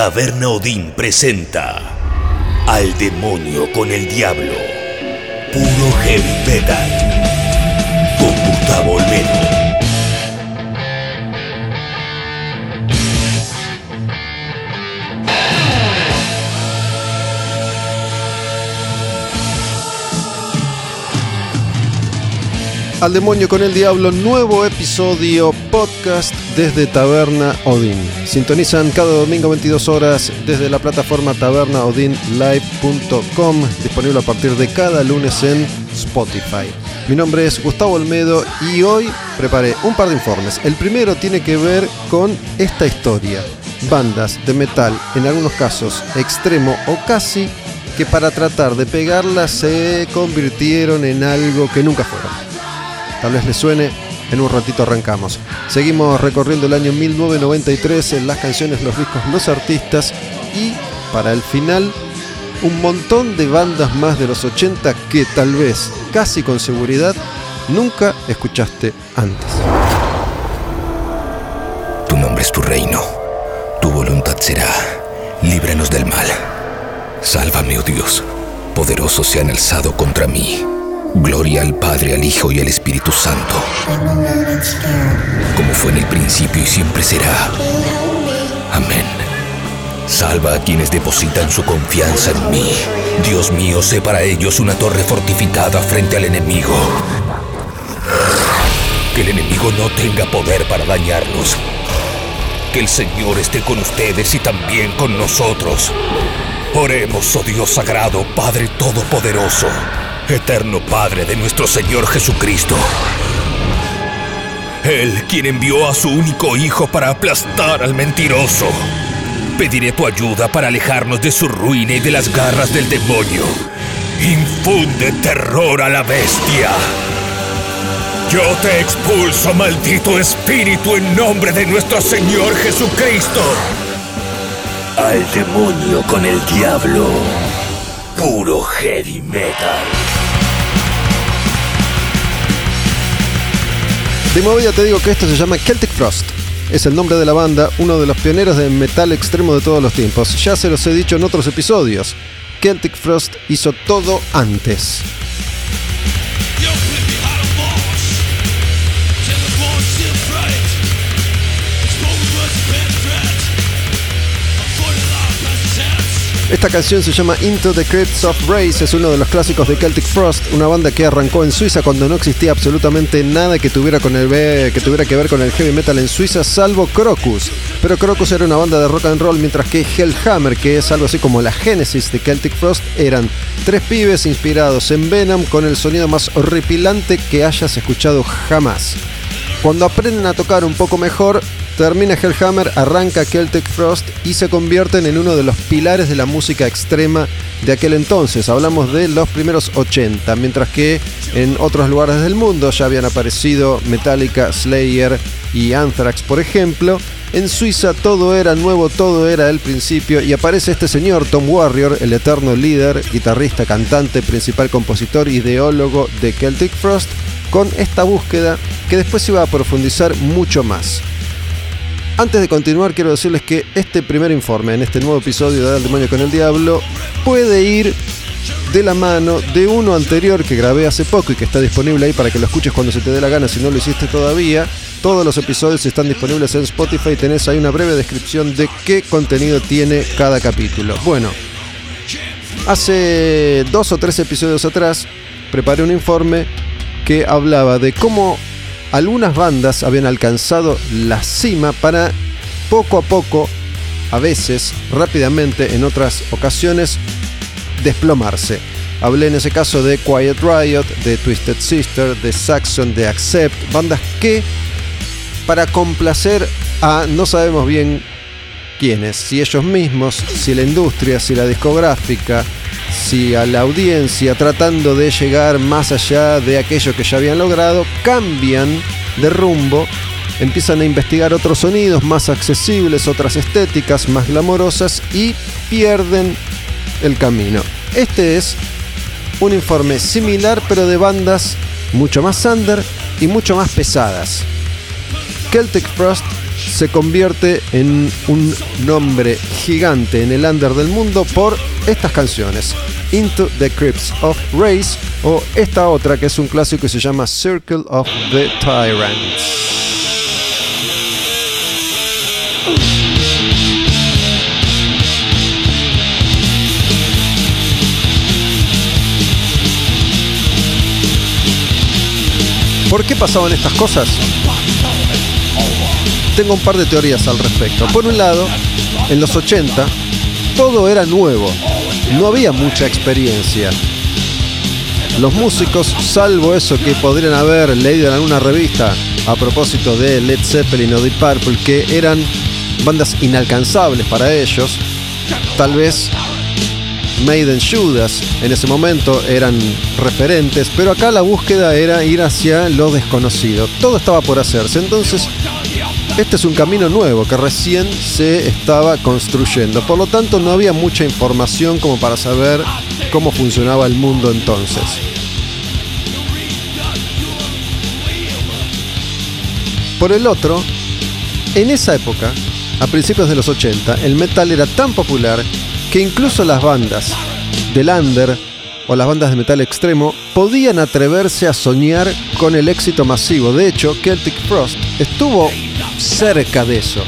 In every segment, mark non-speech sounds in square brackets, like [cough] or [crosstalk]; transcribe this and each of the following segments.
Taberna Odín presenta Al demonio con el diablo. Puro heavy metal. Con Gustavo Olmedo. Al demonio con el diablo, nuevo episodio podcast desde Taberna Odin. Sintonizan cada domingo 22 horas desde la plataforma tabernaodinlive.com, disponible a partir de cada lunes en Spotify. Mi nombre es Gustavo Olmedo y hoy preparé un par de informes. El primero tiene que ver con esta historia. Bandas de metal, en algunos casos extremo o casi, que para tratar de pegarla se convirtieron en algo que nunca fueron. Tal vez les suene, en un ratito arrancamos. Seguimos recorriendo el año 1993 en las canciones, los discos, los artistas y para el final un montón de bandas más de los 80 que tal vez, casi con seguridad, nunca escuchaste antes. Tu nombre es tu reino, tu voluntad será. Líbranos del mal. Sálvame, oh Dios. Poderosos se han alzado contra mí. Gloria al Padre, al Hijo y al Espíritu Santo. Como fue en el principio y siempre será. Amén. Salva a quienes depositan su confianza en mí. Dios mío, sé para ellos una torre fortificada frente al enemigo. Que el enemigo no tenga poder para dañarnos. Que el Señor esté con ustedes y también con nosotros. Oremos, oh Dios sagrado, Padre Todopoderoso eterno Padre de nuestro Señor Jesucristo. Él quien envió a su único Hijo para aplastar al mentiroso. Pediré tu ayuda para alejarnos de su ruina y de las garras del demonio. Infunde terror a la bestia. Yo te expulso, maldito espíritu, en nombre de nuestro Señor Jesucristo. Al demonio con el diablo. Puro heavy metal. De movida te digo que esto se llama Celtic Frost. Es el nombre de la banda, uno de los pioneros de metal extremo de todos los tiempos. Ya se los he dicho en otros episodios. Celtic Frost hizo todo antes. Esta canción se llama Into the Crypts of Brace, es uno de los clásicos de Celtic Frost, una banda que arrancó en Suiza cuando no existía absolutamente nada que tuviera, con el, que tuviera que ver con el heavy metal en Suiza, salvo Crocus. Pero Crocus era una banda de rock and roll, mientras que Hellhammer, que es algo así como la génesis de Celtic Frost, eran tres pibes inspirados en Venom con el sonido más horripilante que hayas escuchado jamás. Cuando aprenden a tocar un poco mejor, termina Hellhammer, arranca Celtic Frost y se convierten en uno de los pilares de la música extrema de aquel entonces. Hablamos de los primeros 80, mientras que en otros lugares del mundo ya habían aparecido Metallica, Slayer y Anthrax, por ejemplo. En Suiza todo era nuevo, todo era el principio y aparece este señor Tom Warrior, el eterno líder, guitarrista, cantante, principal compositor, ideólogo de Celtic Frost, con esta búsqueda que después iba a profundizar mucho más. Antes de continuar, quiero decirles que este primer informe, en este nuevo episodio de Al Demonio con el Diablo, puede ir de la mano de uno anterior que grabé hace poco y que está disponible ahí para que lo escuches cuando se te dé la gana si no lo hiciste todavía. Todos los episodios están disponibles en Spotify. Tenés ahí una breve descripción de qué contenido tiene cada capítulo. Bueno, hace dos o tres episodios atrás preparé un informe que hablaba de cómo algunas bandas habían alcanzado la cima para poco a poco, a veces rápidamente, en otras ocasiones, desplomarse. Hablé en ese caso de Quiet Riot, de Twisted Sister, de Saxon, de Accept, bandas que para complacer a no sabemos bien si ellos mismos, si la industria, si la discográfica, si a la audiencia tratando de llegar más allá de aquello que ya habían logrado, cambian de rumbo, empiezan a investigar otros sonidos más accesibles, otras estéticas más glamorosas y pierden el camino. Este es un informe similar pero de bandas mucho más under y mucho más pesadas. Celtic Frost se convierte en un nombre gigante en el under del mundo por estas canciones. Into the Crypts of Race o esta otra que es un clásico que se llama Circle of the Tyrants. ¿Por qué pasaban estas cosas? Tengo un par de teorías al respecto. Por un lado, en los 80 todo era nuevo, no había mucha experiencia. Los músicos, salvo eso que podrían haber leído en alguna revista a propósito de Led Zeppelin o Deep Purple, que eran bandas inalcanzables para ellos, tal vez Maiden Judas en ese momento eran referentes, pero acá la búsqueda era ir hacia lo desconocido. Todo estaba por hacerse, entonces este es un camino nuevo que recién se estaba construyendo. Por lo tanto, no había mucha información como para saber cómo funcionaba el mundo entonces. Por el otro, en esa época, a principios de los 80, el metal era tan popular que incluso las bandas del under o las bandas de metal extremo podían atreverse a soñar con el éxito masivo. De hecho, Celtic Frost estuvo cerca de eso.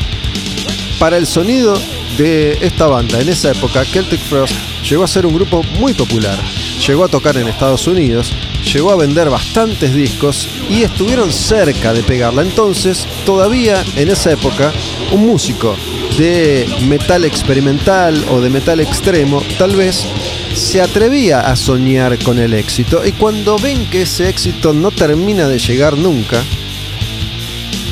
Para el sonido de esta banda en esa época, Celtic Frost llegó a ser un grupo muy popular. Llegó a tocar en Estados Unidos, llegó a vender bastantes discos y estuvieron cerca de pegarla. Entonces, todavía en esa época, un músico de metal experimental o de metal extremo, tal vez se atrevía a soñar con el éxito y cuando ven que ese éxito no termina de llegar nunca,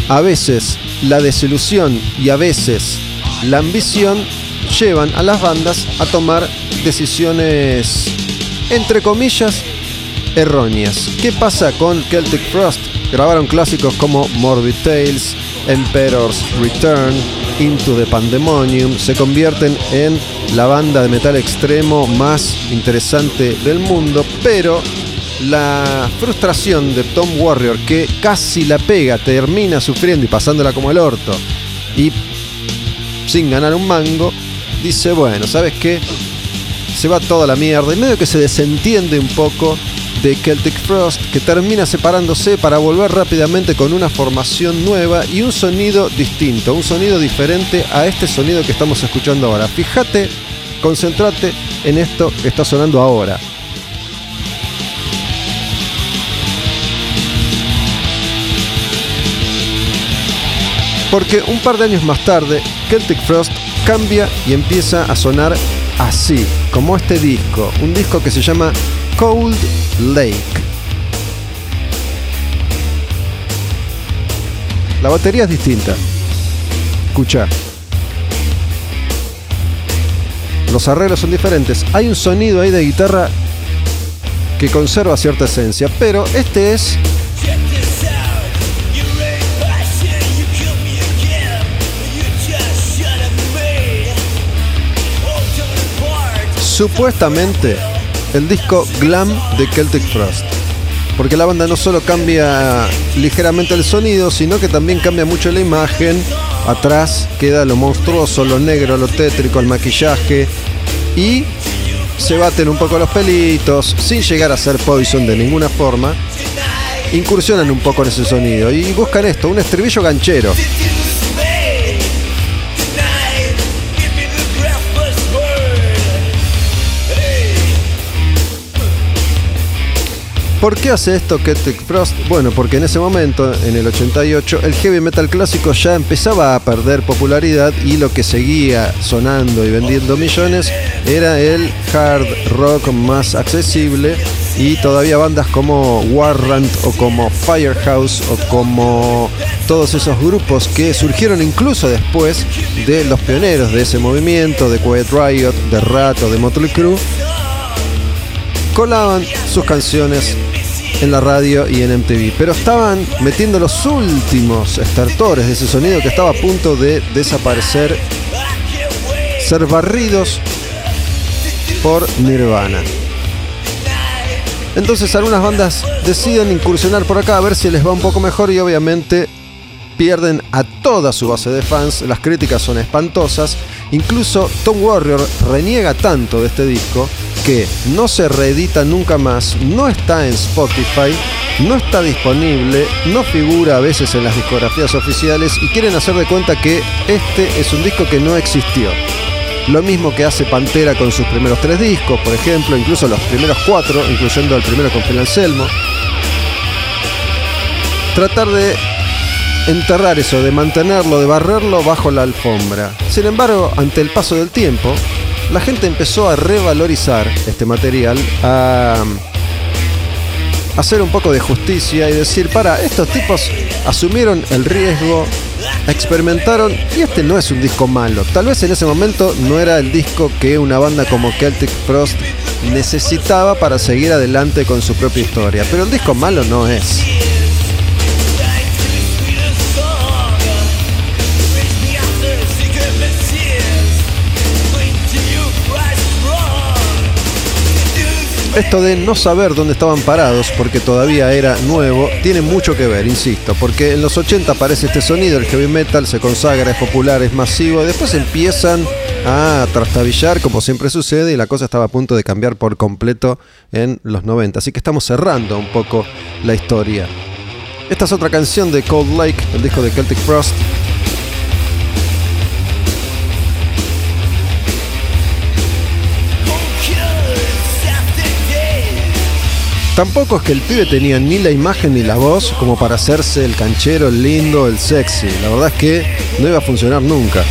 a veces la desilusión y a veces la ambición llevan a las bandas a tomar decisiones, entre comillas, erróneas. ¿Qué pasa con Celtic Frost? Grabaron clásicos como Morbid Tales, Emperor's Return, Into the Pandemonium, se convierten en la banda de metal extremo más interesante del mundo, pero la frustración de Tom Warrior, que casi la pega, termina sufriendo y pasándola como el orto, y sin ganar un mango, dice, bueno, ¿sabes qué? Se va toda la mierda, y medio que se desentiende un poco de Celtic Frost, que termina separándose para volver rápidamente con una formación nueva y un sonido distinto, un sonido diferente a este sonido que estamos escuchando ahora. Fíjate, concéntrate en esto que está sonando ahora. Porque un par de años más tarde, Celtic Frost cambia y empieza a sonar así, como este disco, un disco que se llama Cold Lake. La batería es distinta. Escucha. Los arreglos son diferentes. Hay un sonido ahí de guitarra que conserva cierta esencia, pero este es supuestamente el disco Glam de Celtic Frost. Porque la banda no solo cambia ligeramente el sonido, sino que también cambia mucho la imagen. Atrás queda lo monstruoso, lo negro, lo tétrico, el maquillaje. Y se baten un poco los pelitos, sin llegar a ser Poison de ninguna forma. Incursionan un poco en ese sonido y buscan esto, un estribillo ganchero. ¿Por qué hace esto Celtic Frost? Bueno, porque en ese momento, en el 88, el heavy metal clásico ya empezaba a perder popularidad y lo que seguía sonando y vendiendo millones era el hard rock más accesible y todavía bandas como Warrant o como Firehouse o como todos esos grupos que surgieron incluso después de los pioneros de ese movimiento, de Quiet Riot, de Rat o de Motley Crue, colaban sus canciones en la radio y en MTV, pero estaban metiendo los últimos estertores de ese sonido que estaba a punto de desaparecer, ser barridos por Nirvana. Entonces algunas bandas deciden incursionar por acá a ver si les va un poco mejor y obviamente pierden a toda su base de fans, las críticas son espantosas, incluso Tom Warrior reniega tanto de este disco que no se reedita nunca más, no está en Spotify, no está disponible, no figura a veces en las discografías oficiales y quieren hacer de cuenta que este es un disco que no existió. Lo mismo que hace Pantera con sus primeros tres discos, por ejemplo, incluso los primeros cuatro, incluyendo el primero con Phil Anselmo. Tratar de enterrar eso, de mantenerlo, de barrerlo bajo la alfombra. Sin embargo, ante el paso del tiempo, la gente empezó a revalorizar este material, a hacer un poco de justicia y decir, para, estos tipos asumieron el riesgo, experimentaron y este no es un disco malo. Tal vez en ese momento no era el disco que una banda como Celtic Frost necesitaba para seguir adelante con su propia historia, pero el disco malo no es. Esto de no saber dónde estaban parados porque todavía era nuevo, tiene mucho que ver, insisto, porque en los 80 aparece este sonido, el heavy metal se consagra, es popular, es masivo, después empiezan a trastabillar como siempre sucede y la cosa estaba a punto de cambiar por completo en los 90, así que estamos cerrando un poco la historia. Esta es otra canción de Cold Lake, el disco de Celtic Frost, Tampoco es que el pibe tenía ni la imagen ni la voz como para hacerse el canchero, el lindo, el sexy. La verdad es que no iba a funcionar nunca.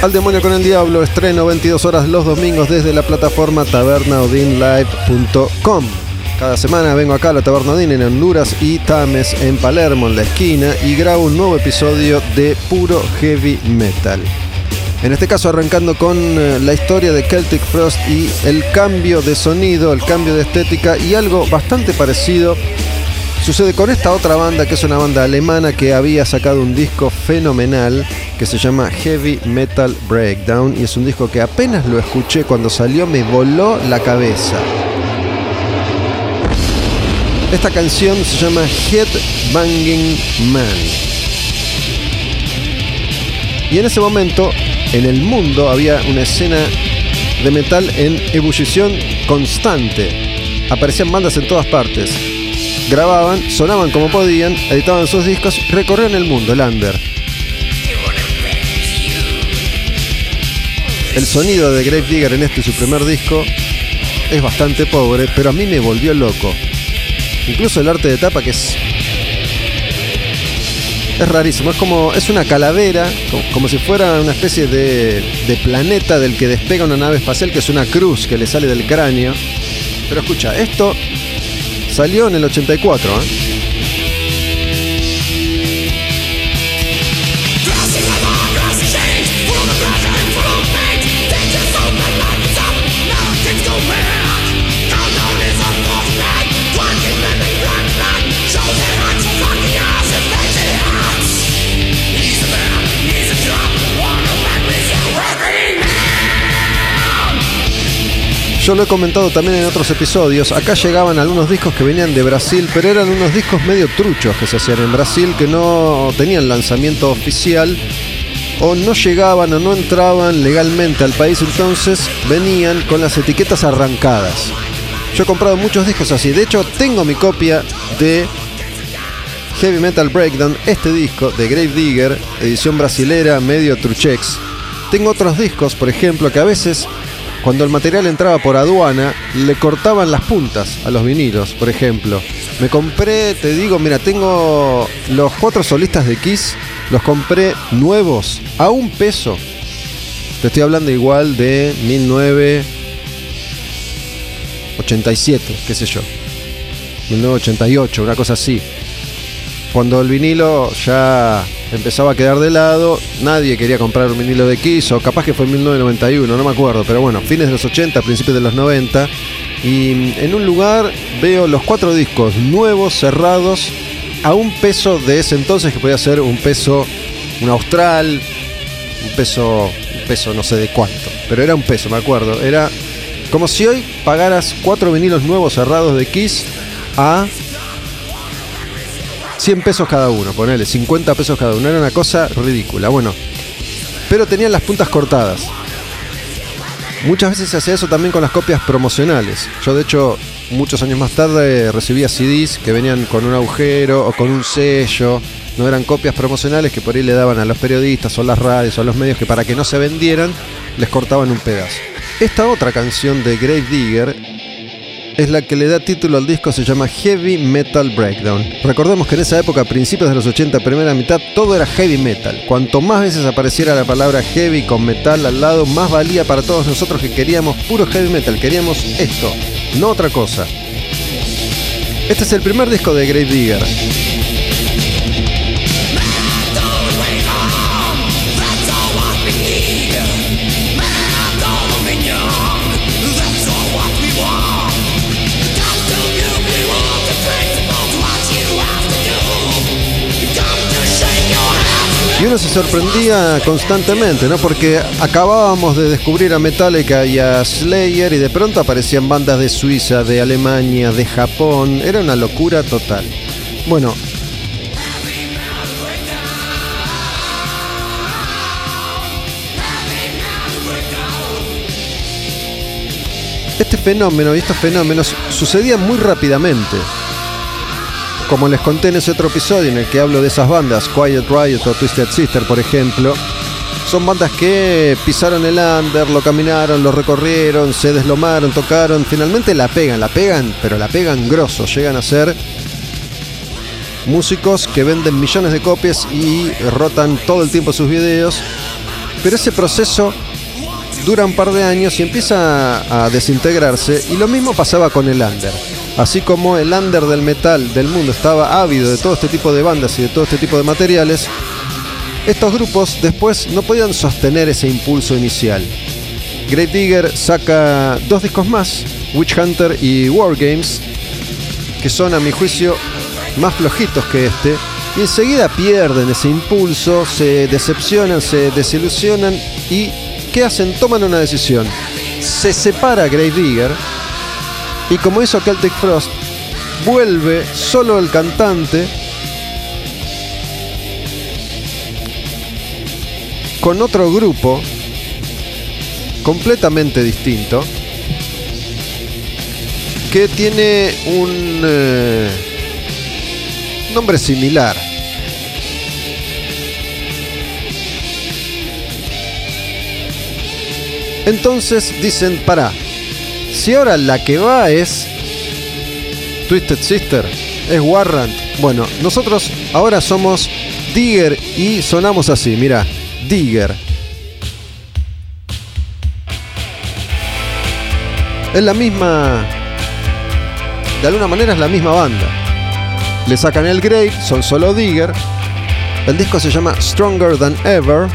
Al demonio con el diablo, estreno 22 horas los domingos desde la plataforma tabernaudinlive.com. Cada semana vengo acá a la Taberna en Honduras y Tames en Palermo, en la esquina, y grabo un nuevo episodio de puro heavy metal. En este caso arrancando con eh, la historia de Celtic Frost y el cambio de sonido, el cambio de estética y algo bastante parecido sucede con esta otra banda que es una banda alemana que había sacado un disco fenomenal que se llama Heavy Metal Breakdown y es un disco que apenas lo escuché cuando salió me voló la cabeza. Esta canción se llama Head Banging Man. Y en ese momento, en el mundo había una escena de metal en ebullición constante. Aparecían bandas en todas partes. Grababan, sonaban como podían, editaban sus discos, recorrían el mundo, el under. El sonido de Grave Digger en este su primer disco es bastante pobre, pero a mí me volvió loco. Incluso el arte de tapa que es. Es rarísimo, es como. Es una calavera, como, si fuera una especie de, de, planeta del que despega una nave espacial, que es una cruz que le sale del cráneo. Pero escucha, esto salió en el 84, ¿eh? Yo lo he comentado también en otros episodios. Acá llegaban algunos discos que venían de Brasil, pero eran unos discos medio truchos que se hacían en Brasil, que no tenían lanzamiento oficial o no llegaban o no entraban legalmente al país, entonces venían con las etiquetas arrancadas. Yo he comprado muchos discos así. De hecho, tengo mi copia de Heavy Metal Breakdown, este disco de Grave Digger, edición brasilera, medio truchex. Tengo otros discos, por ejemplo, que a veces cuando el material entraba por aduana, le cortaban las puntas a los vinilos, por ejemplo. Me compré, te digo, mira, tengo los cuatro solistas de Kiss, los compré nuevos a un peso. Te estoy hablando igual de 1987, qué sé yo. 1988, una cosa así. Cuando el vinilo ya empezaba a quedar de lado, nadie quería comprar un vinilo de Kiss, o capaz que fue en 1991, no me acuerdo, pero bueno, fines de los 80, principios de los 90, y en un lugar veo los cuatro discos nuevos, cerrados, a un peso de ese entonces, que podía ser un peso, un austral, un peso, un peso no sé de cuánto, pero era un peso, me acuerdo. Era como si hoy pagaras cuatro vinilos nuevos cerrados de Kiss a 100 pesos cada uno, ponele, 50 pesos cada uno. Era una cosa ridícula. Bueno, pero tenían las puntas cortadas. Muchas veces se hacía eso también con las copias promocionales. Yo de hecho muchos años más tarde recibía CDs que venían con un agujero o con un sello. No eran copias promocionales que por ahí le daban a los periodistas o las radios o a los medios que para que no se vendieran les cortaban un pedazo. Esta otra canción de Grave Digger es la que le da título al disco, se llama Heavy Metal Breakdown. Recordemos que en esa época, a principios de los 80, primera mitad, todo era heavy metal. Cuanto más veces apareciera la palabra heavy con metal al lado, más valía para todos nosotros que queríamos puro heavy metal, queríamos esto, no otra cosa. Este es el primer disco de Grave Digger. Y uno se sorprendía constantemente, ¿no? Porque acabábamos de descubrir a Metallica y a Slayer y de pronto aparecían bandas de Suiza, de Alemania, de Japón. Era una locura total. Bueno. Este fenómeno y estos fenómenos sucedían muy rápidamente como les conté en ese otro episodio en el que hablo de esas bandas, Quiet Riot o Twisted Sister, por ejemplo, son bandas que pisaron el under, lo caminaron, lo recorrieron, se deslomaron, tocaron, finalmente la pegan, la pegan, pero la pegan grosso, llegan a ser músicos que venden millones de copias y rotan todo el tiempo sus videos, pero ese proceso dura un par de años y empieza a desintegrarse y lo mismo pasaba con el under. Así como el under del metal del mundo estaba ávido de todo este tipo de bandas y de todo este tipo de materiales, estos grupos después no podían sostener ese impulso inicial. Great Digger saca dos discos más, Witch Hunter y War Games, que son a mi juicio más flojitos que este, y enseguida pierden ese impulso, se decepcionan, se desilusionan y ¿qué hacen? Toman una decisión. Se separa Great Digger y como hizo Celtic Frost, vuelve solo el cantante con otro grupo completamente distinto que tiene un eh, nombre similar. Entonces dicen, para, si ahora la que va es Twisted Sister, es Warrant. Bueno, nosotros ahora somos Digger y sonamos así, mira, Digger. Es la misma, de alguna manera es la misma banda. Le sacan el Grave, son solo Digger. El disco se llama Stronger Than Ever.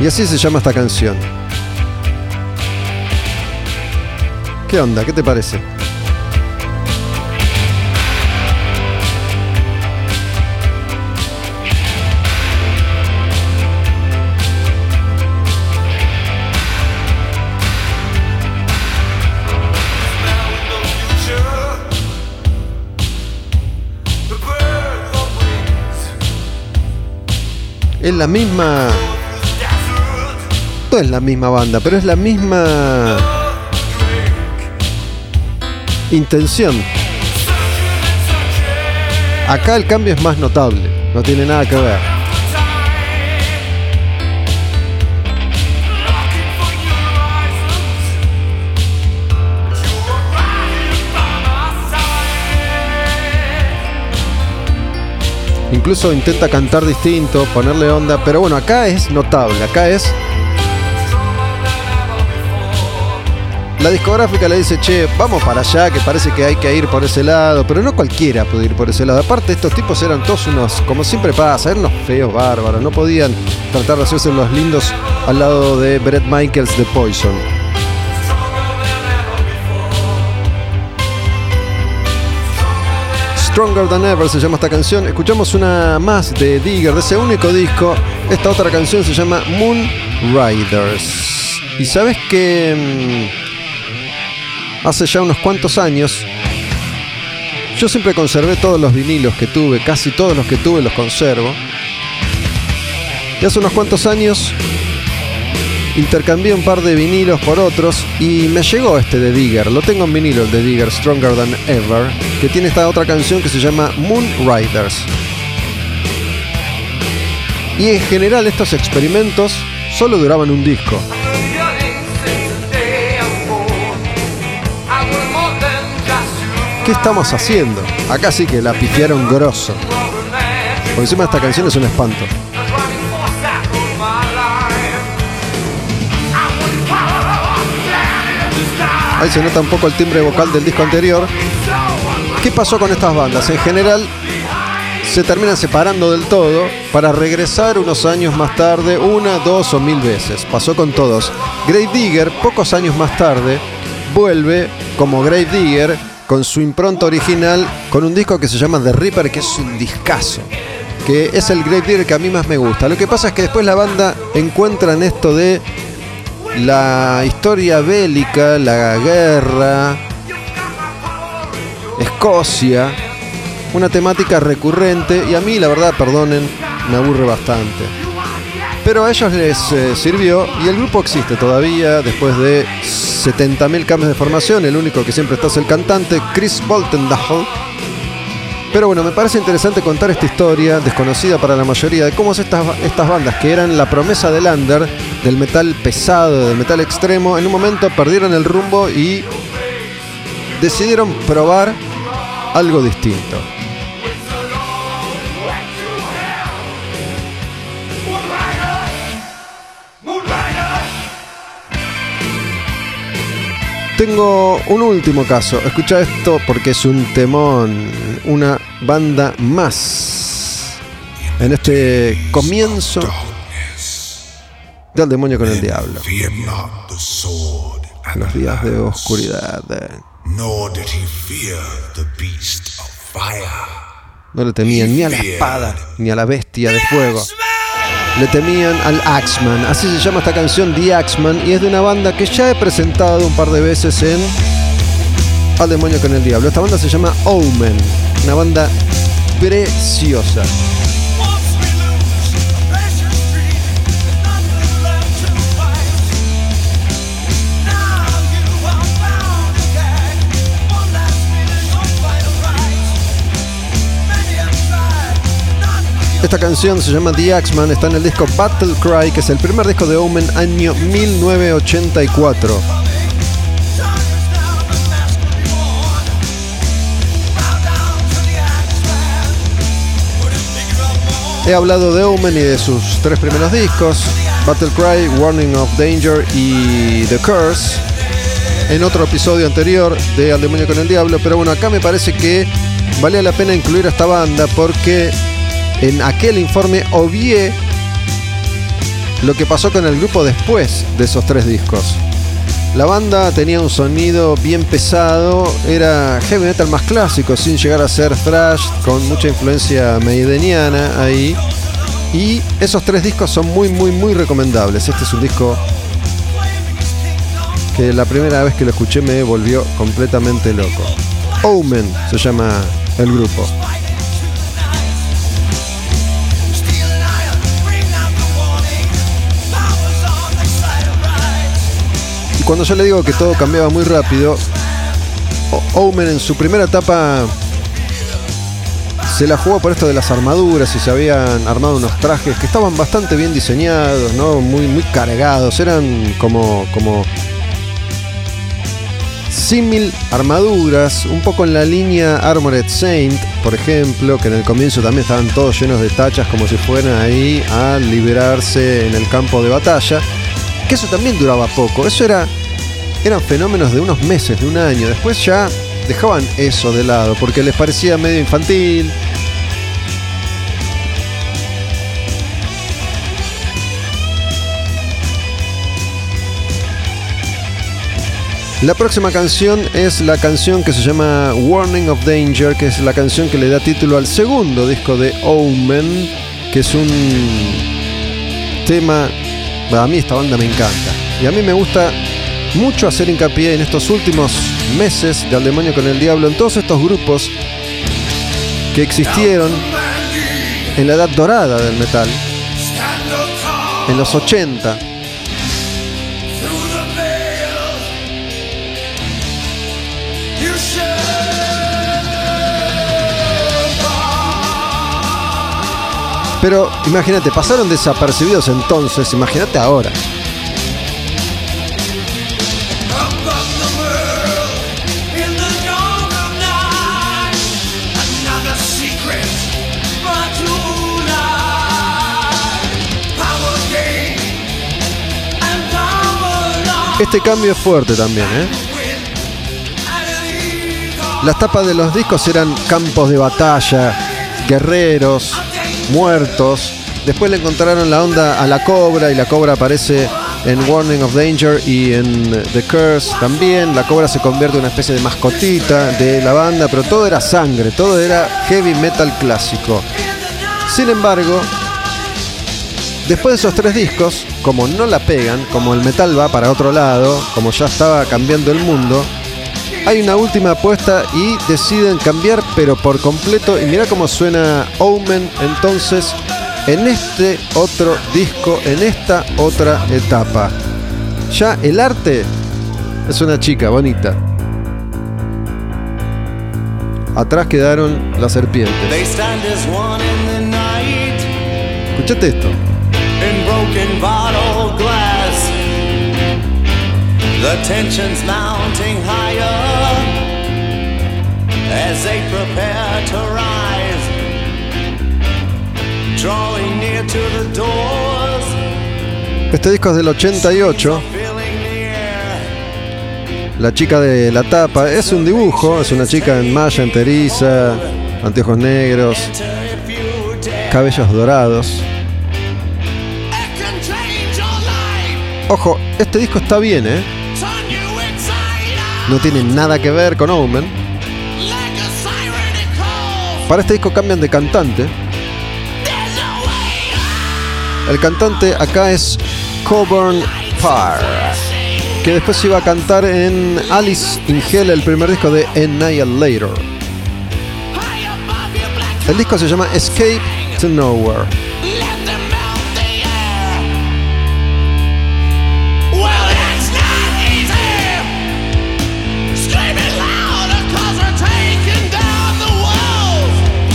Y así se llama esta canción. ¿Qué onda? ¿Qué te parece? Es la misma. No es la misma banda, pero es la misma intención. Acá el cambio es más notable, no tiene nada que ver. Incluso intenta cantar distinto, ponerle onda, pero bueno, acá es notable, acá es la discográfica le dice, che, vamos para allá, que parece que hay que ir por ese lado, pero no cualquiera puede ir por ese lado. Aparte, estos tipos eran todos unos, como siempre pasa, eran unos feos bárbaros, no podían tratar de hacerse los lindos al lado de Brett Michaels de Poison. Stronger Than Ever se llama esta canción. Escuchamos una más de Digger, de ese único disco. Esta otra canción se llama Moon Riders. Y sabes que hace ya unos cuantos años yo siempre conservé todos los vinilos que tuve, casi todos los que tuve los conservo. Y hace unos cuantos años intercambié un par de vinilos por otros y me llegó este de Digger. Lo tengo en vinilo, el de Digger, Stronger Than Ever, que tiene esta otra canción que se llama Moon Riders. Y en general estos experimentos solo duraban un disco. ¿Qué estamos haciendo? Acá sí que la pifiaron grosso. Por encima esta canción es un espanto. Ahí se nota un poco el timbre vocal del disco anterior. ¿Qué pasó con estas bandas? En general se terminan separando del todo para regresar unos años más tarde, una, dos o mil veces. Pasó con todos. Grave Digger, pocos años más tarde, vuelve como Grave Digger con su impronta original, con un disco que se llama The Reaper, que es un discazo. Que es el Grave Digger que a mí más me gusta. Lo que pasa es que después la banda encuentra en esto de la historia bélica, la guerra, Escocia, una temática recurrente y a mí la verdad, perdonen, me aburre bastante. Pero a ellos les eh, sirvió y el grupo existe todavía después de 70.000 cambios de formación. El único que siempre está es el cantante Chris Boltendahl pero bueno, me parece interesante contar esta historia, desconocida para la mayoría, de cómo estas, estas bandas que eran la promesa del under, del metal pesado, del metal extremo, en un momento perdieron el rumbo y decidieron probar algo distinto. Tengo un último caso. Escucha esto porque es un temón. Una banda más. En este comienzo del demonio con el diablo. Los días de oscuridad. No le temían ni a la espada ni a la bestia de fuego le temían al Axman. Así se llama esta canción, The Axman, y es de una banda que ya he presentado un par de veces en Al Demonio con el Diablo. Esta banda se llama Omen, una banda preciosa. Esta canción se llama The Axman, está en el disco Battle Cry, que es el primer disco de Omen año 1984. He hablado de Omen y de sus tres primeros discos, Battle Cry, Warning of Danger y The Curse, en otro episodio anterior de Al Demonio con el Diablo, pero bueno, acá me parece que valía la pena incluir a esta banda porque en aquel informe obvié lo que pasó con el grupo después de esos tres discos. La banda tenía un sonido bien pesado, era heavy metal más clásico, sin llegar a ser thrash, con mucha influencia maideniana ahí. Y esos tres discos son muy, muy, muy recomendables. Este es un disco que la primera vez que lo escuché me volvió completamente loco. Omen se llama el grupo. Cuando yo le digo que todo cambiaba muy rápido, Omen en su primera etapa se la jugó por esto de las armaduras y se habían armado unos trajes que estaban bastante bien diseñados, ¿no? Muy, muy cargados, eran como, como símil armaduras, un poco en la línea Armored Saint, por ejemplo, que en el comienzo también estaban todos llenos de tachas como si fueran ahí a liberarse en el campo de batalla que eso también duraba poco. Eso era. Eran fenómenos de unos meses, de un año. Después ya dejaban eso de lado porque les parecía medio infantil. La próxima canción es la canción que se llama Warning of Danger, que es la canción que le da título al segundo disco de Omen, que es un tema... A mí esta banda me encanta. Y a mí me gusta mucho hacer hincapié en estos últimos meses de Al Demonio con el Diablo, en todos estos grupos que existieron en la edad dorada del metal, en los 80 Pero imagínate, pasaron desapercibidos entonces, imagínate ahora. Este cambio es fuerte también, ¿eh? Las tapas de los discos eran campos de batalla, guerreros, muertos. Después le encontraron la onda a la cobra y la cobra aparece en Warning of Danger y en The Curse también. La cobra se convierte en una especie de mascotita de la banda, pero todo era sangre, todo era heavy metal clásico. Sin embargo, después de esos tres discos, como no la pegan, como el metal va para otro lado, como ya estaba cambiando el mundo, hay una última apuesta y deciden cambiar, pero por completo. Y mira cómo suena Omen entonces en este otro disco, en esta otra etapa. Ya el arte es una chica bonita. Atrás quedaron las serpientes. Escuchate esto. The tension's mounting higher as they prepare to rise, drawing near to the doors. Este disco es del 88. La chica de la tapa es un dibujo, es una chica en malla enteriza, anteojos negros, cabellos dorados. Ojo, este disco está bien, ¿eh? no tiene nada que ver con Omen. Para este disco cambian de cantante. El cantante acá es Coburn Parr, que después iba a cantar en Alice in Hell, el primer disco de Annihilator. El disco se llama Escape to Nowhere.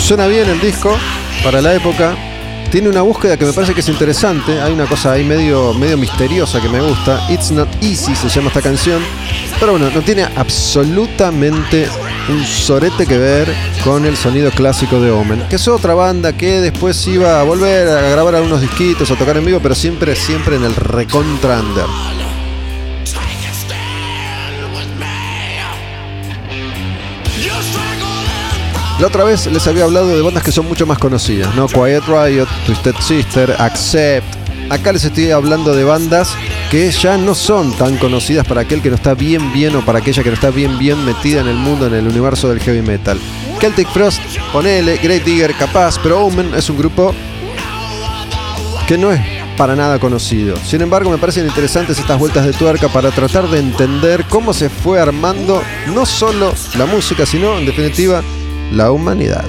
Suena bien el disco para la época. Tiene una búsqueda que me parece que es interesante. Hay una cosa ahí medio, medio misteriosa que me gusta. It's Not Easy se llama esta canción. Pero bueno, no tiene absolutamente un sorete que ver con el sonido clásico de Omen. Que es otra banda que después iba a volver a grabar algunos disquitos, a tocar en vivo, pero siempre, siempre en el recontra under. La otra vez les había hablado de bandas que son mucho más conocidas, ¿no? Quiet Riot, Twisted Sister, Accept. Acá les estoy hablando de bandas que ya no son tan conocidas para aquel que no está bien bien o para aquella que no está bien bien metida en el mundo, en el universo del heavy metal. Celtic Frost, ponele, Great Digger, capaz, pero Omen es un grupo que no es para nada conocido. Sin embargo, me parecen interesantes estas vueltas de tuerca para tratar de entender cómo se fue armando no solo la música, sino en definitiva la humanidad.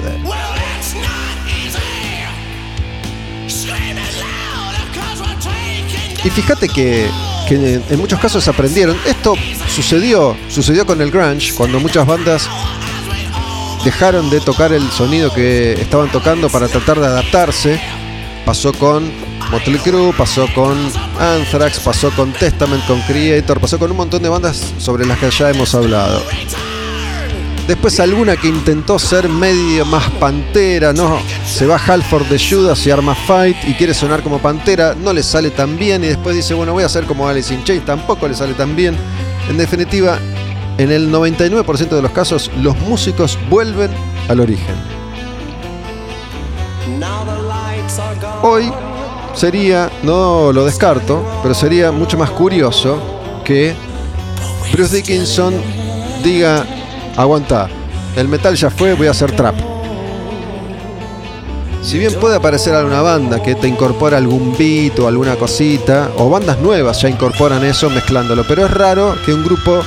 Y fíjate que, que, en muchos casos aprendieron. Esto sucedió, sucedió con el grunge, cuando muchas bandas dejaron de tocar el sonido que estaban tocando para tratar de adaptarse. Pasó con Motley Crue, pasó con Anthrax, pasó con Testament, con Creator, pasó con un montón de bandas sobre las que ya hemos hablado. Después alguna que intentó ser medio más pantera, no, se va Halford de Judas y arma Fight y quiere sonar como pantera, no le sale tan bien y después dice, bueno, voy a hacer como Alice in Chains, tampoco le sale tan bien. En definitiva, en el 99% de los casos, los músicos vuelven al origen. Hoy sería, no lo descarto, pero sería mucho más curioso que Bruce Dickinson diga, aguanta, el metal ya fue, voy a hacer trap. Si bien puede aparecer alguna banda que te incorpora algún beat o alguna cosita, o bandas nuevas ya incorporan eso mezclándolo, pero es raro que un grupo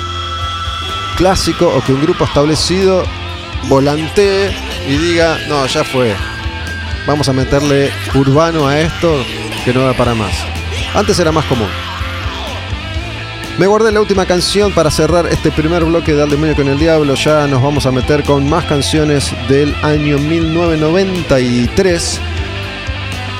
clásico o que un grupo establecido volantee y diga, no, ya fue, vamos a meterle urbano a esto que no da para más. Antes era más común. Me guardé la última canción para cerrar este primer bloque de Al Demonio con el Diablo. Ya nos vamos a meter con más canciones del año 1993.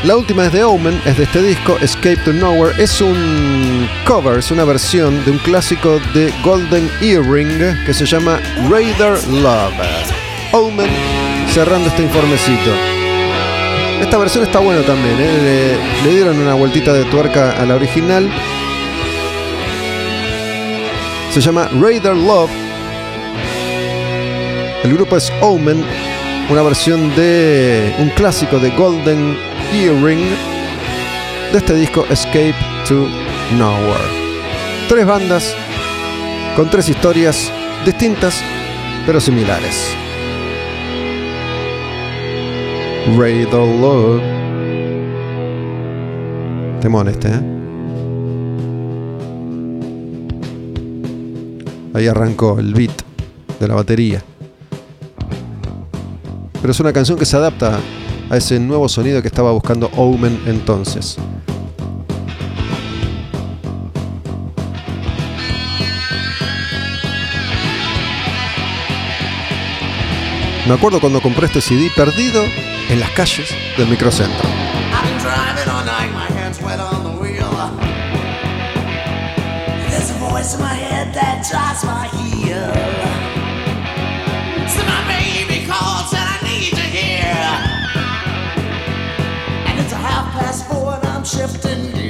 La última es de Omen, es de este disco, Escape to Nowhere. Es un cover, es una versión de un clásico de Golden Earring que se llama Raider Love. Omen cerrando este informecito. Esta versión está buena también, ¿eh? le, le dieron una vueltita de tuerca a la original. Se llama Raider Love. El grupo es Omen, una versión de un clásico de Golden Earring de este disco Escape to Nowhere. Tres bandas con tres historias distintas pero similares. Raider Love. Temón este, ¿eh? Ahí arrancó el beat de la batería. Pero es una canción que se adapta a ese nuevo sonido que estaba buscando Omen entonces. Me acuerdo cuando compré este CD perdido en las calles del microcentro. Voice in my head that drives my heel. So my baby calls and I need to hear. And it's a half past four and I'm shifting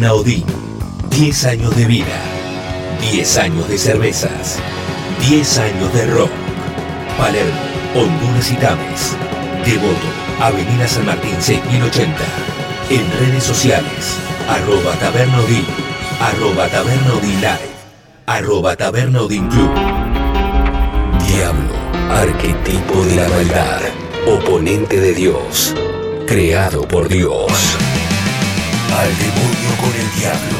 Taberna Odín. 10 años de vida. 10 años de cervezas. 10 años de rock. Palermo, Honduras y Tames. Devoto, Avenida San Martín 6080. En redes sociales. Arroba Taberna Odín. Arroba Taberna Live. Arroba Taberna Odín Club. Diablo, arquetipo de la maldad. Oponente de Dios. Creado por Dios. Al demonio con el diablo.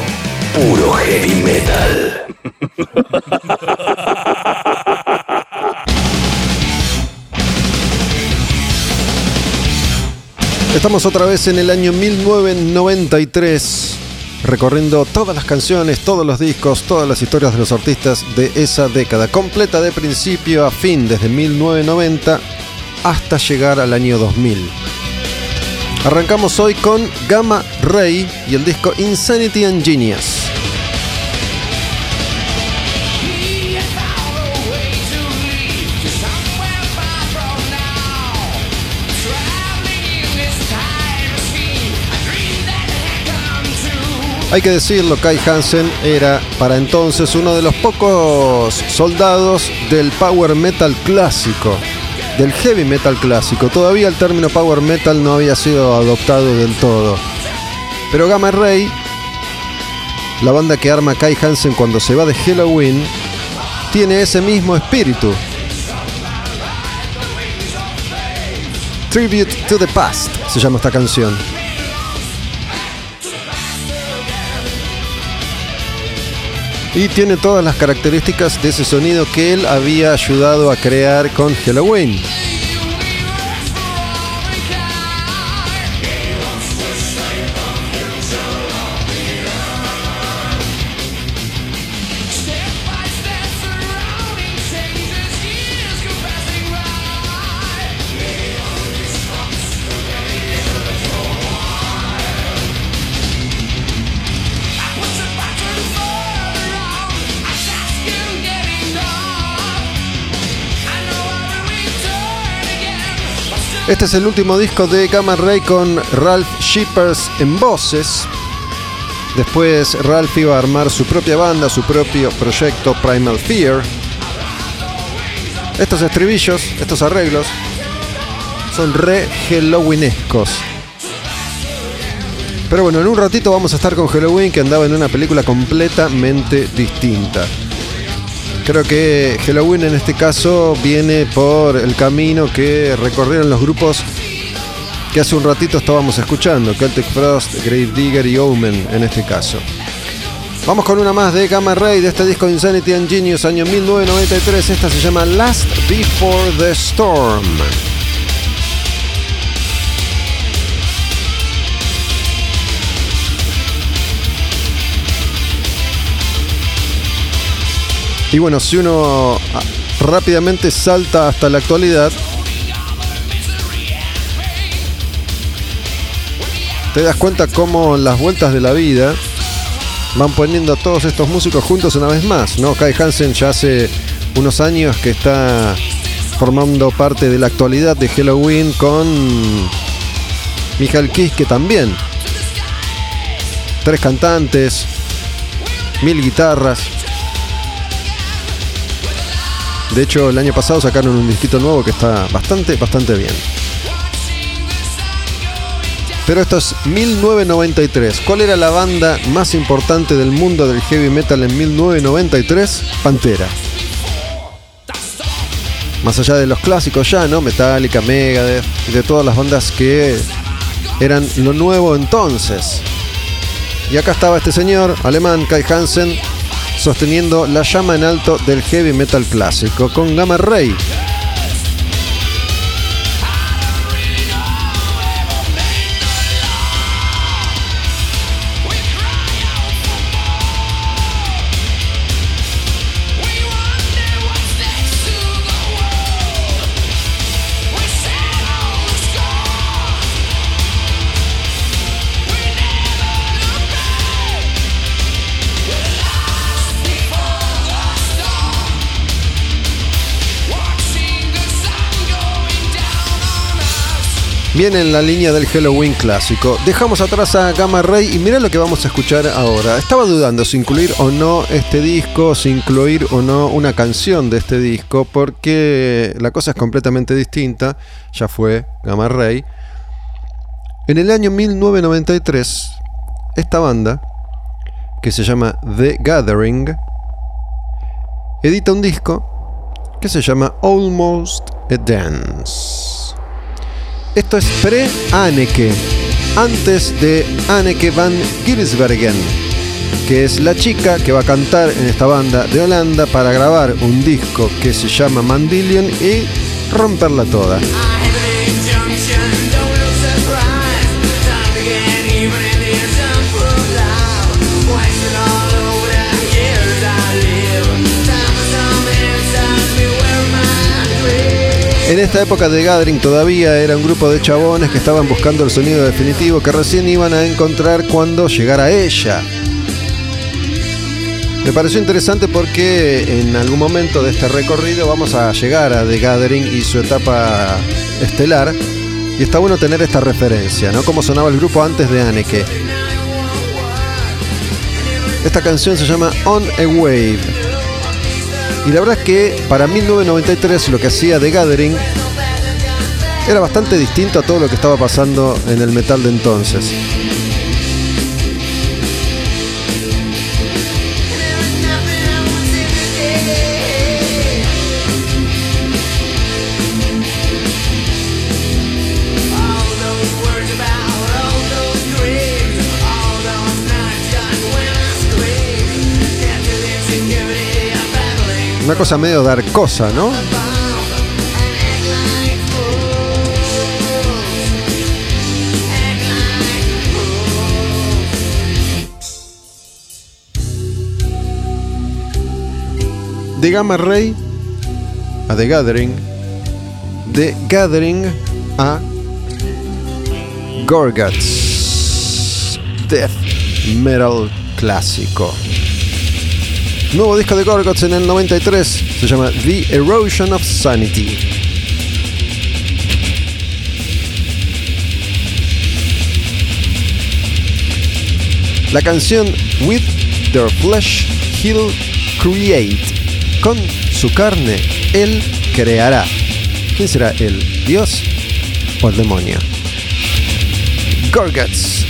Puro heavy metal. [laughs] Estamos otra vez en el año 1993, recorriendo todas las canciones, todos los discos, todas las historias de los artistas de esa década, completa de principio a fin, desde 1990 hasta llegar al año 2000. Arrancamos hoy con Gamma Ray y el disco Insanity and Genius. Hay que decirlo, Kai Hansen era para entonces uno de los pocos soldados del power metal clásico, del heavy metal clásico. Todavía el término power metal no había sido adoptado del todo. Pero Gamma Ray, la banda que arma Kai Hansen cuando se va de Halloween, tiene ese mismo espíritu. Tribute to the Past se llama esta canción. Y tiene todas las características de ese sonido que él había ayudado a crear con Halloween. Este es el último disco de Gamma Ray con Ralph Shippers en voces. Después Ralph iba a armar su propia banda, su propio proyecto Primal Fear. Estos estribillos, estos arreglos, son re Halloweenescos. Pero bueno, en un ratito vamos a estar con Halloween que andaba en una película completamente distinta. Creo que Halloween en este caso viene por el camino que recorrieron los grupos que hace un ratito estábamos escuchando, Celtic Frost, Grave Digger y Omen en este caso. Vamos con una más de Gamma Ray de este disco Insanity and Genius año 1993. Esta se llama Last Before the Storm. Y bueno, si uno ah, rápidamente salta hasta la actualidad, te das cuenta cómo las vueltas de la vida van poniendo a todos estos músicos juntos una vez más, ¿no? Kai Hansen ya hace unos años que está formando parte de la actualidad de Halloween con Michael Kiske también. Tres cantantes, mil guitarras. De hecho, el año pasado sacaron un disquito nuevo que está bastante, bastante bien. Pero esto es 1993. ¿Cuál era la banda más importante del mundo del heavy metal en 1993? Pantera. Más allá de los clásicos ya, ¿no? Metallica, Megadeth de todas las bandas que eran lo nuevo entonces. Y acá estaba este señor alemán, Kai Hansen, sosteniendo la llama en alto del heavy metal clásico con Gamma Ray. Viene en la línea del Halloween clásico. Dejamos atrás a Gamma Ray y mira lo que vamos a escuchar ahora. Estaba dudando si incluir o no este disco, si incluir o no una canción de este disco, porque la cosa es completamente distinta. Ya fue Gamma Ray. En el año 1993, esta banda, que se llama The Gathering, edita un disco que se llama Almost a Dance. Esto es pre-Anneke, antes de Anneke van Giersbergen, que es la chica que va a cantar en esta banda de Holanda para grabar un disco que se llama Mandillion y romperla toda. En esta época de Gathering todavía era un grupo de chabones que estaban buscando el sonido definitivo que recién iban a encontrar cuando llegara ella. Me pareció interesante porque en algún momento de este recorrido vamos a llegar a The Gathering y su etapa estelar. Y está bueno tener esta referencia, ¿no? Cómo sonaba el grupo antes de Anneke. Esta canción se llama On a Wave. Y la verdad es que para 1993 lo que hacía The Gathering era bastante distinto a todo lo que estaba pasando en el metal de entonces. Una cosa medio dar cosa, ¿no? De Gamma Ray a The Gathering, de Gathering a Gorguts, Death Metal Clásico. Nuevo disco de Gorguts en el 93, se llama The Erosion of Sanity. La canción With Their Flesh He'll Create. Con su carne, Él creará. ¿Quién será Él? ¿Dios o el demonio? Gorguts.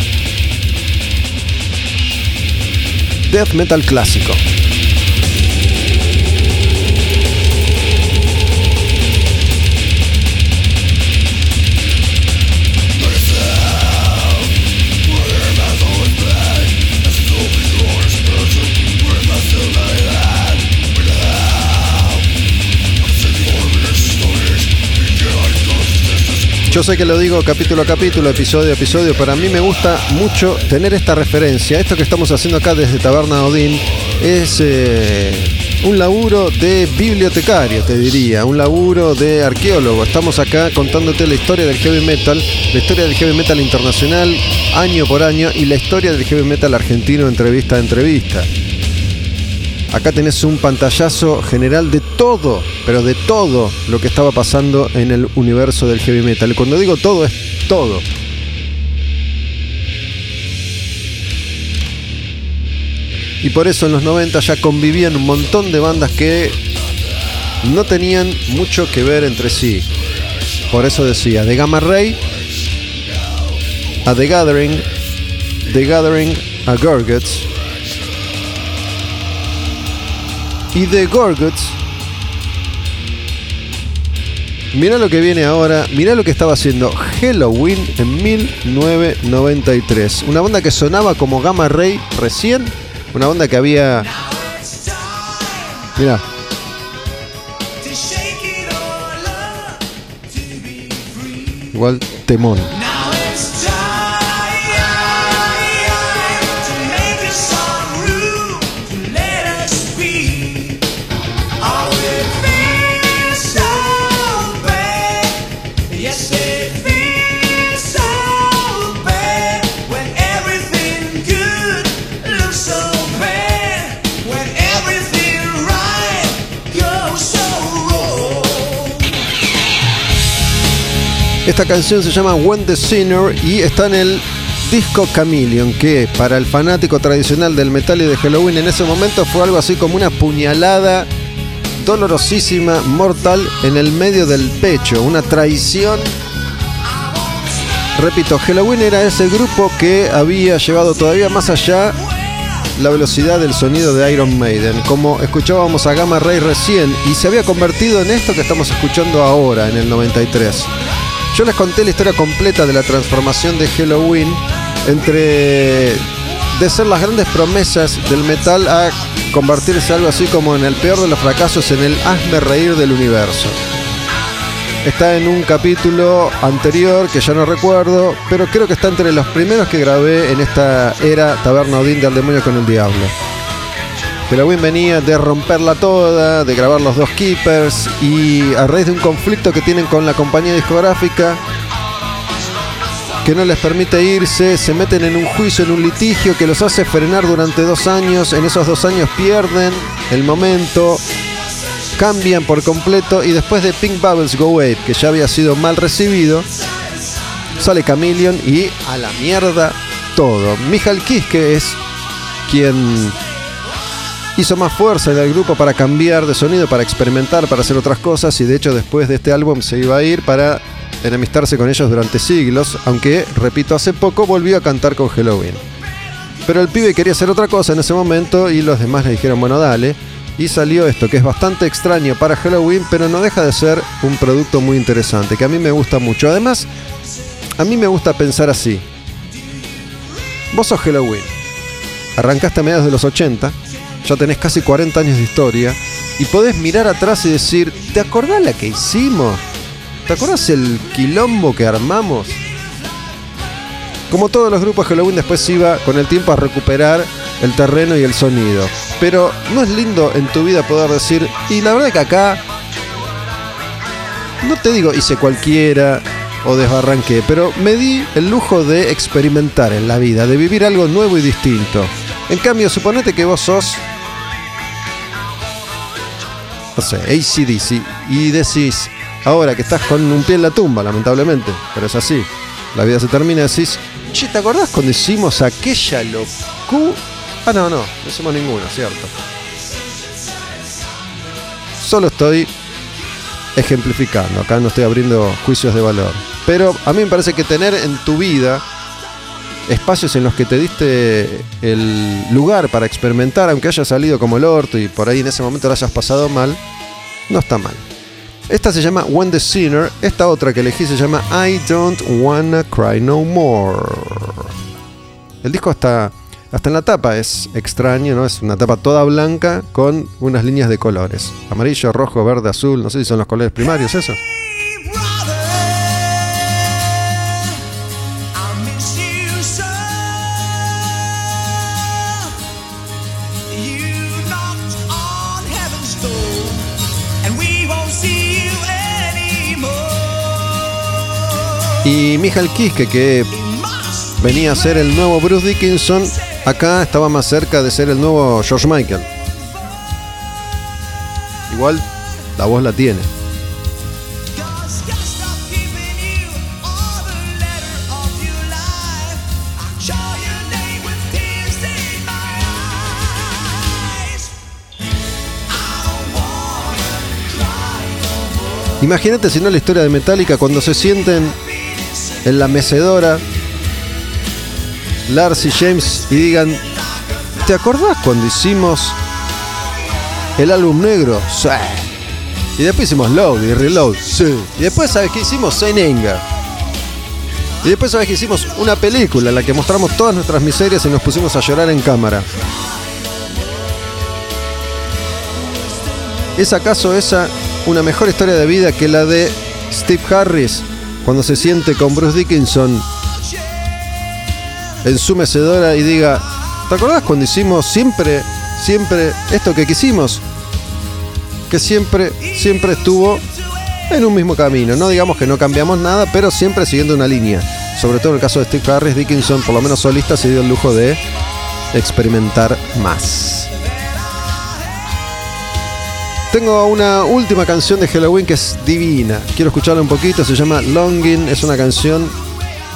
Death Metal clásico. Yo sé que lo digo capítulo a capítulo, episodio a episodio, pero a mí me gusta mucho tener esta referencia. Esto que estamos haciendo acá desde Taberna Odín es eh, un laburo de bibliotecario, te diría, un laburo de arqueólogo. Estamos acá contándote la historia del heavy metal, la historia del heavy metal internacional año por año y la historia del heavy metal argentino entrevista a entrevista. Acá tenés un pantallazo general de todo, pero de todo lo que estaba pasando en el universo del heavy metal. Cuando digo todo, es todo. Y por eso en los 90 ya convivían un montón de bandas que no tenían mucho que ver entre sí. Por eso decía, de Gamma Ray a The Gathering, The Gathering a Gorguts y de Gorguts Mira lo que viene ahora, mira lo que estaba haciendo Halloween en 1993. Una banda que sonaba como Gamma Ray recién, una banda que había... Mira, igual temón. Esta canción se llama When the Sinner y está en el disco Chameleon, que para el fanático tradicional del metal y de Halloween en ese momento fue algo así como una puñalada dolorosísima, mortal, en el medio del pecho, una traición. Repito, Halloween era ese grupo que había llevado todavía más allá la velocidad del sonido de Iron Maiden, como escuchábamos a Gamma Ray recién, y se había convertido en esto que estamos escuchando ahora, en el 93. Yo les conté la historia completa de la transformación de Halloween entre de ser las grandes promesas del metal a convertirse algo así como en el peor de los fracasos, en el hazme reír del universo. Está en un capítulo anterior que ya no recuerdo, pero creo que está entre los primeros que grabé en esta era Taberna Odín del Demonio con el Diablo. Halloween venía de romperla toda, de grabar los dos Keepers y a raíz de un conflicto que tienen con la compañía discográfica que no les permite irse, se meten en un juicio, en un litigio que los hace frenar durante dos años. En esos dos años pierden el momento, cambian por completo y después de Pink Bubbles Go Away, que ya había sido mal recibido, sale Chameleon y a la mierda todo. Michael Kiske es quien hizo más fuerza en el grupo para cambiar de sonido, para experimentar, para hacer otras cosas y de hecho después de este álbum se iba a ir para enemistarse con ellos durante siglos, aunque, repito, hace poco volvió a cantar con Halloween. Pero el pibe quería hacer otra cosa en ese momento y los demás le dijeron, bueno, dale. Y salió esto, que es bastante extraño para Halloween, pero no deja de ser un producto muy interesante, que a mí me gusta mucho. Además, a mí me gusta pensar así. Vos sos Halloween. Arrancaste a mediados de los 80, ya tenés casi 40 años de historia, y podés mirar atrás y decir, ¿te acordás la que hicimos? ¿Te acordás el quilombo que armamos? Como todos los grupos, Halloween después iba con el tiempo a recuperar el terreno y el sonido. Pero no es lindo en tu vida poder decir, y la verdad que acá, no te digo hice cualquiera o desbarranqué, pero me di el lujo de experimentar en la vida, de vivir algo nuevo y distinto. En cambio, suponete que vos sos, no sé, ACDC, y decís, ahora que estás con un pie en la tumba, lamentablemente, pero es así, la vida se termina decís, che, ¿te acordás cuando hicimos aquella locura? Ah, no, no, no hicimos ninguna, cierto. Solo estoy ejemplificando, acá no estoy abriendo juicios de valor. Pero a mí me parece que tener en tu vida espacios en los que te diste el lugar para experimentar, aunque haya salido como el orto y por ahí en ese momento lo hayas pasado mal, no está mal. Esta se llama When the Sinner, esta otra que elegí se llama I Don't Wanna Cry No More. El disco está hasta en la tapa es extraño, ¿no? Es una tapa toda blanca con unas líneas de colores. Amarillo, rojo, verde, azul, no sé si son los colores primarios eso. Y Michael Kiske, que venía a ser el nuevo Bruce Dickinson, acá estaba más cerca de ser el nuevo George Michael. Igual la voz la tiene. Imagínate si no la historia de Metallica cuando se sienten en la mecedora Lars y James y digan, ¿te acordás cuando hicimos el álbum negro? Sí. Y después hicimos Load y Reload. Sí. Y después, ¿sabes qué hicimos? Saint Anger. Y después, ¿sabes qué hicimos? Una película en la que mostramos todas nuestras miserias y nos pusimos a llorar en cámara. ¿Es acaso esa una mejor historia de vida que la de Steve Harris cuando se siente con Bruce Dickinson en su mecedora y diga, ¿te acordás cuando hicimos siempre, siempre esto que quisimos? Que siempre, siempre estuvo en un mismo camino. No digamos que no cambiamos nada, pero siempre siguiendo una línea. Sobre todo en el caso de Steve Harris, Dickinson, por lo menos solista, se dio el lujo de experimentar más. Tengo una última canción de Halloween que es divina. Quiero escucharla un poquito. Se llama Longing. Es una canción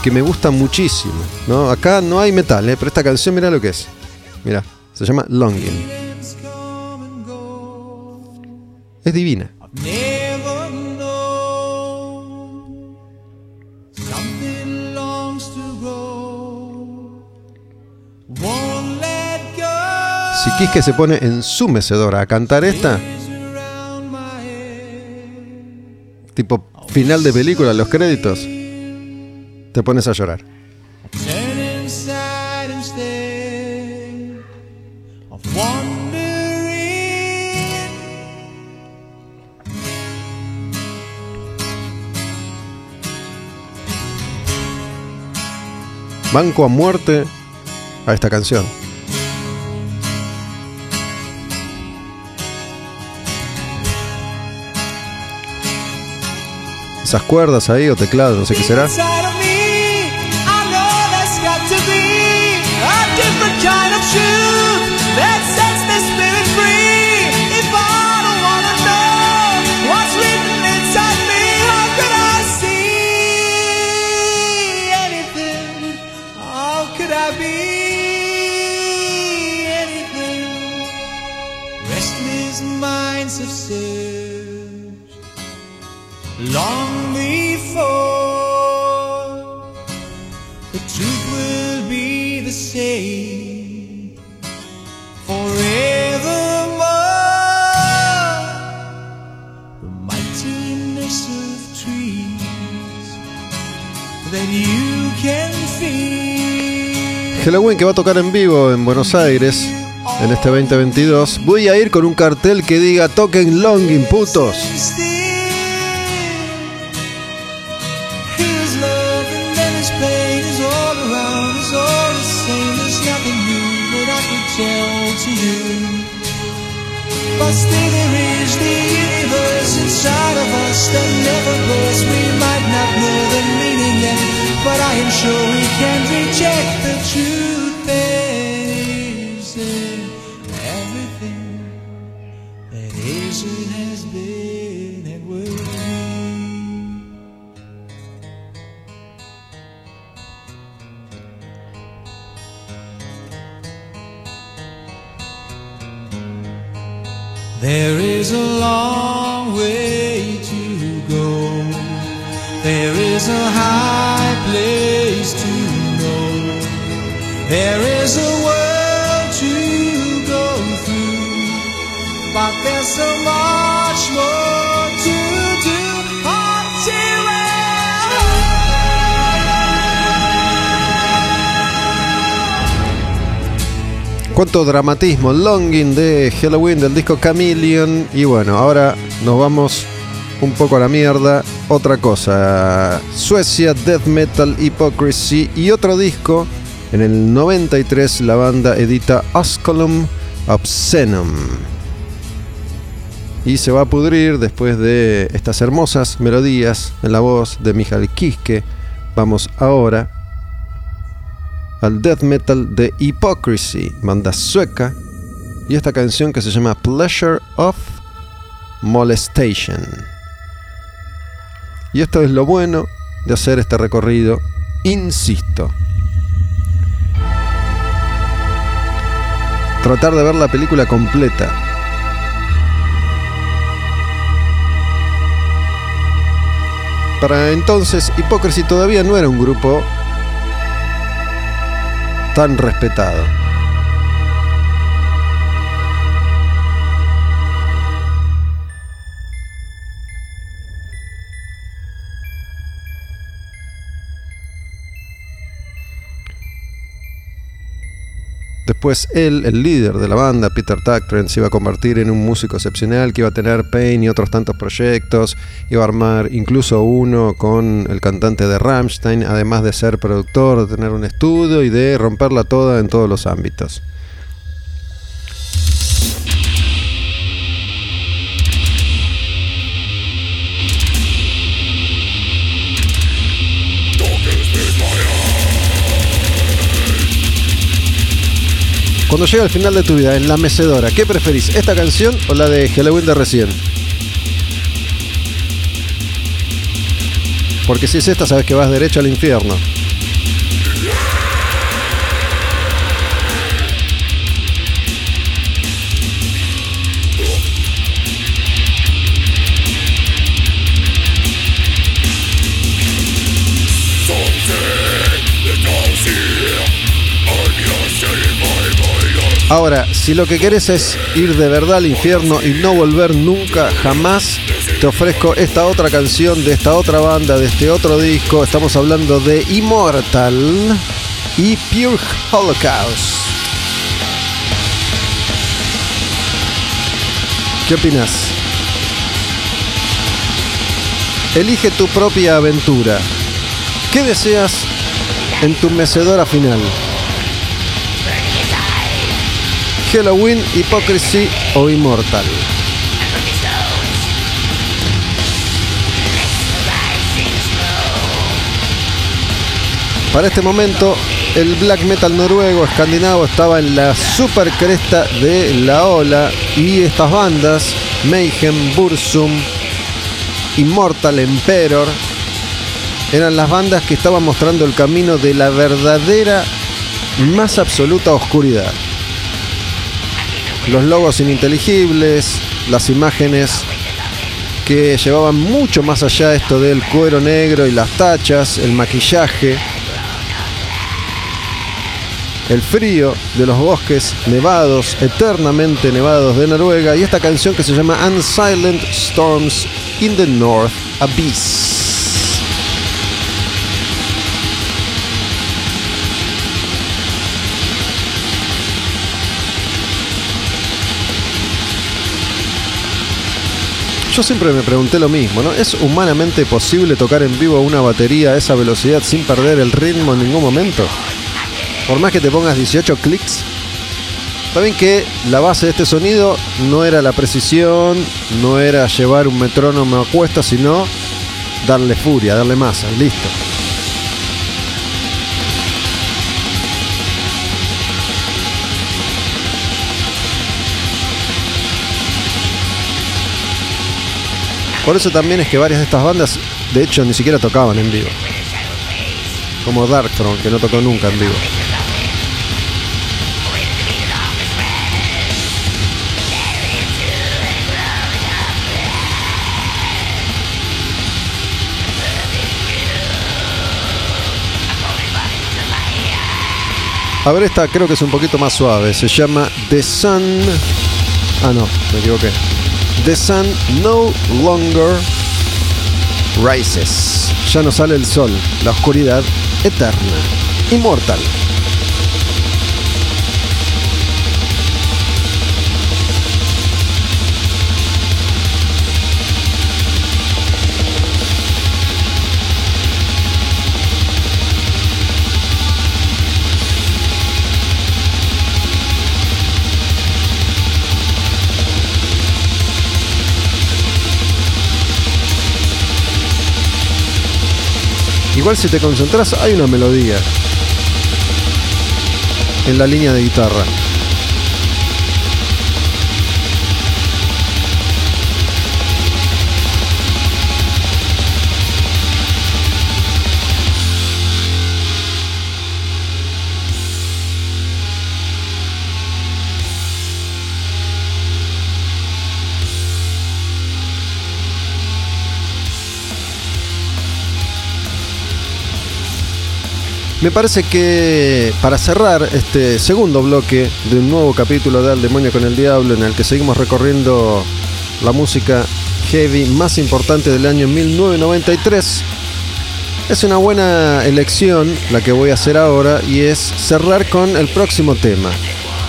que me gusta muchísimo. ¿no? Acá no hay metal, ¿eh? pero esta canción, mira lo que es. Mira, se llama Longing. Es divina. Si Quisque se pone en su mecedora a cantar esta, tipo final de película, los créditos, te pones a llorar. Banco a muerte a esta canción. Esas cuerdas ahí o teclado, no sé qué será. Que va a tocar en vivo en Buenos Aires en este 2022. Voy a ir con un cartel que diga toquen Longing, putos. Dramatismo, Longing de Halloween del disco Chameleon. Y bueno, ahora nos vamos un poco a la mierda. Otra cosa, Suecia, Death Metal, Hypocrisy y otro disco. En el 93 la banda edita Osculum Obscenum. Y se va a pudrir después de estas hermosas melodías en la voz de Michael Kiske. Vamos ahora al death metal de Hypocrisy, banda sueca, y esta canción que se llama Pleasure of Molestation. Y esto es lo bueno de hacer este recorrido, insisto. Tratar de ver la película completa. para entonces Hypocrisy todavía no era un grupo tan respetado. Después él, el líder de la banda, Peter Tactren, se iba a convertir en un músico excepcional que iba a tener Pain y otros tantos proyectos. Iba a armar incluso uno con el cantante de Rammstein, además de ser productor, de tener un estudio y de romperla toda en todos los ámbitos. Cuando llega al final de tu vida, en la mecedora, ¿qué preferís? ¿Esta canción o la de Halloween de recién? Porque si es esta, sabes que vas derecho al infierno. Ahora, si lo que querés es ir de verdad al infierno y no volver nunca, jamás, te ofrezco esta otra canción de esta otra banda, de este otro disco. Estamos hablando de Immortal y Pure Holocaust. ¿Qué opinas? Elige tu propia aventura. ¿Qué deseas en tu mecedora final? Halloween, Hypocrisy o Immortal. Para este momento, el black metal noruego escandinavo estaba en la super cresta de la ola y estas bandas, Mayhem, Bursum, Immortal Emperor, eran las bandas que estaban mostrando el camino de la verdadera, más absoluta oscuridad los logos ininteligibles, las imágenes que llevaban mucho más allá esto del cuero negro y las tachas, el maquillaje, el frío de los bosques nevados, eternamente nevados de Noruega y esta canción que se llama Unsilent Storms in the North Abyss. Yo siempre me pregunté lo mismo, ¿no? ¿Es humanamente posible tocar en vivo una batería a esa velocidad sin perder el ritmo en ningún momento? Por más que te pongas 18 clics. Saben que la base de este sonido no era la precisión, no era llevar un metrónomo a cuesta, sino darle furia, darle masa, listo. Por eso también es que varias de estas bandas, de hecho, ni siquiera tocaban en vivo. Como Darkthrone, que no tocó nunca en vivo. A ver, esta creo que es un poquito más suave. Se llama The Sun. Ah, no, me equivoqué. The Sun No Longer Rises. Ya no sale el sol, la oscuridad eterna, inmortal. Igual si te concentras hay una melodía en la línea de guitarra. Me parece que para cerrar este segundo bloque de un nuevo capítulo de Al Demonio con el Diablo, en el que seguimos recorriendo la música heavy más importante del año 1993, es una buena elección la que voy a hacer ahora y es cerrar con el próximo tema.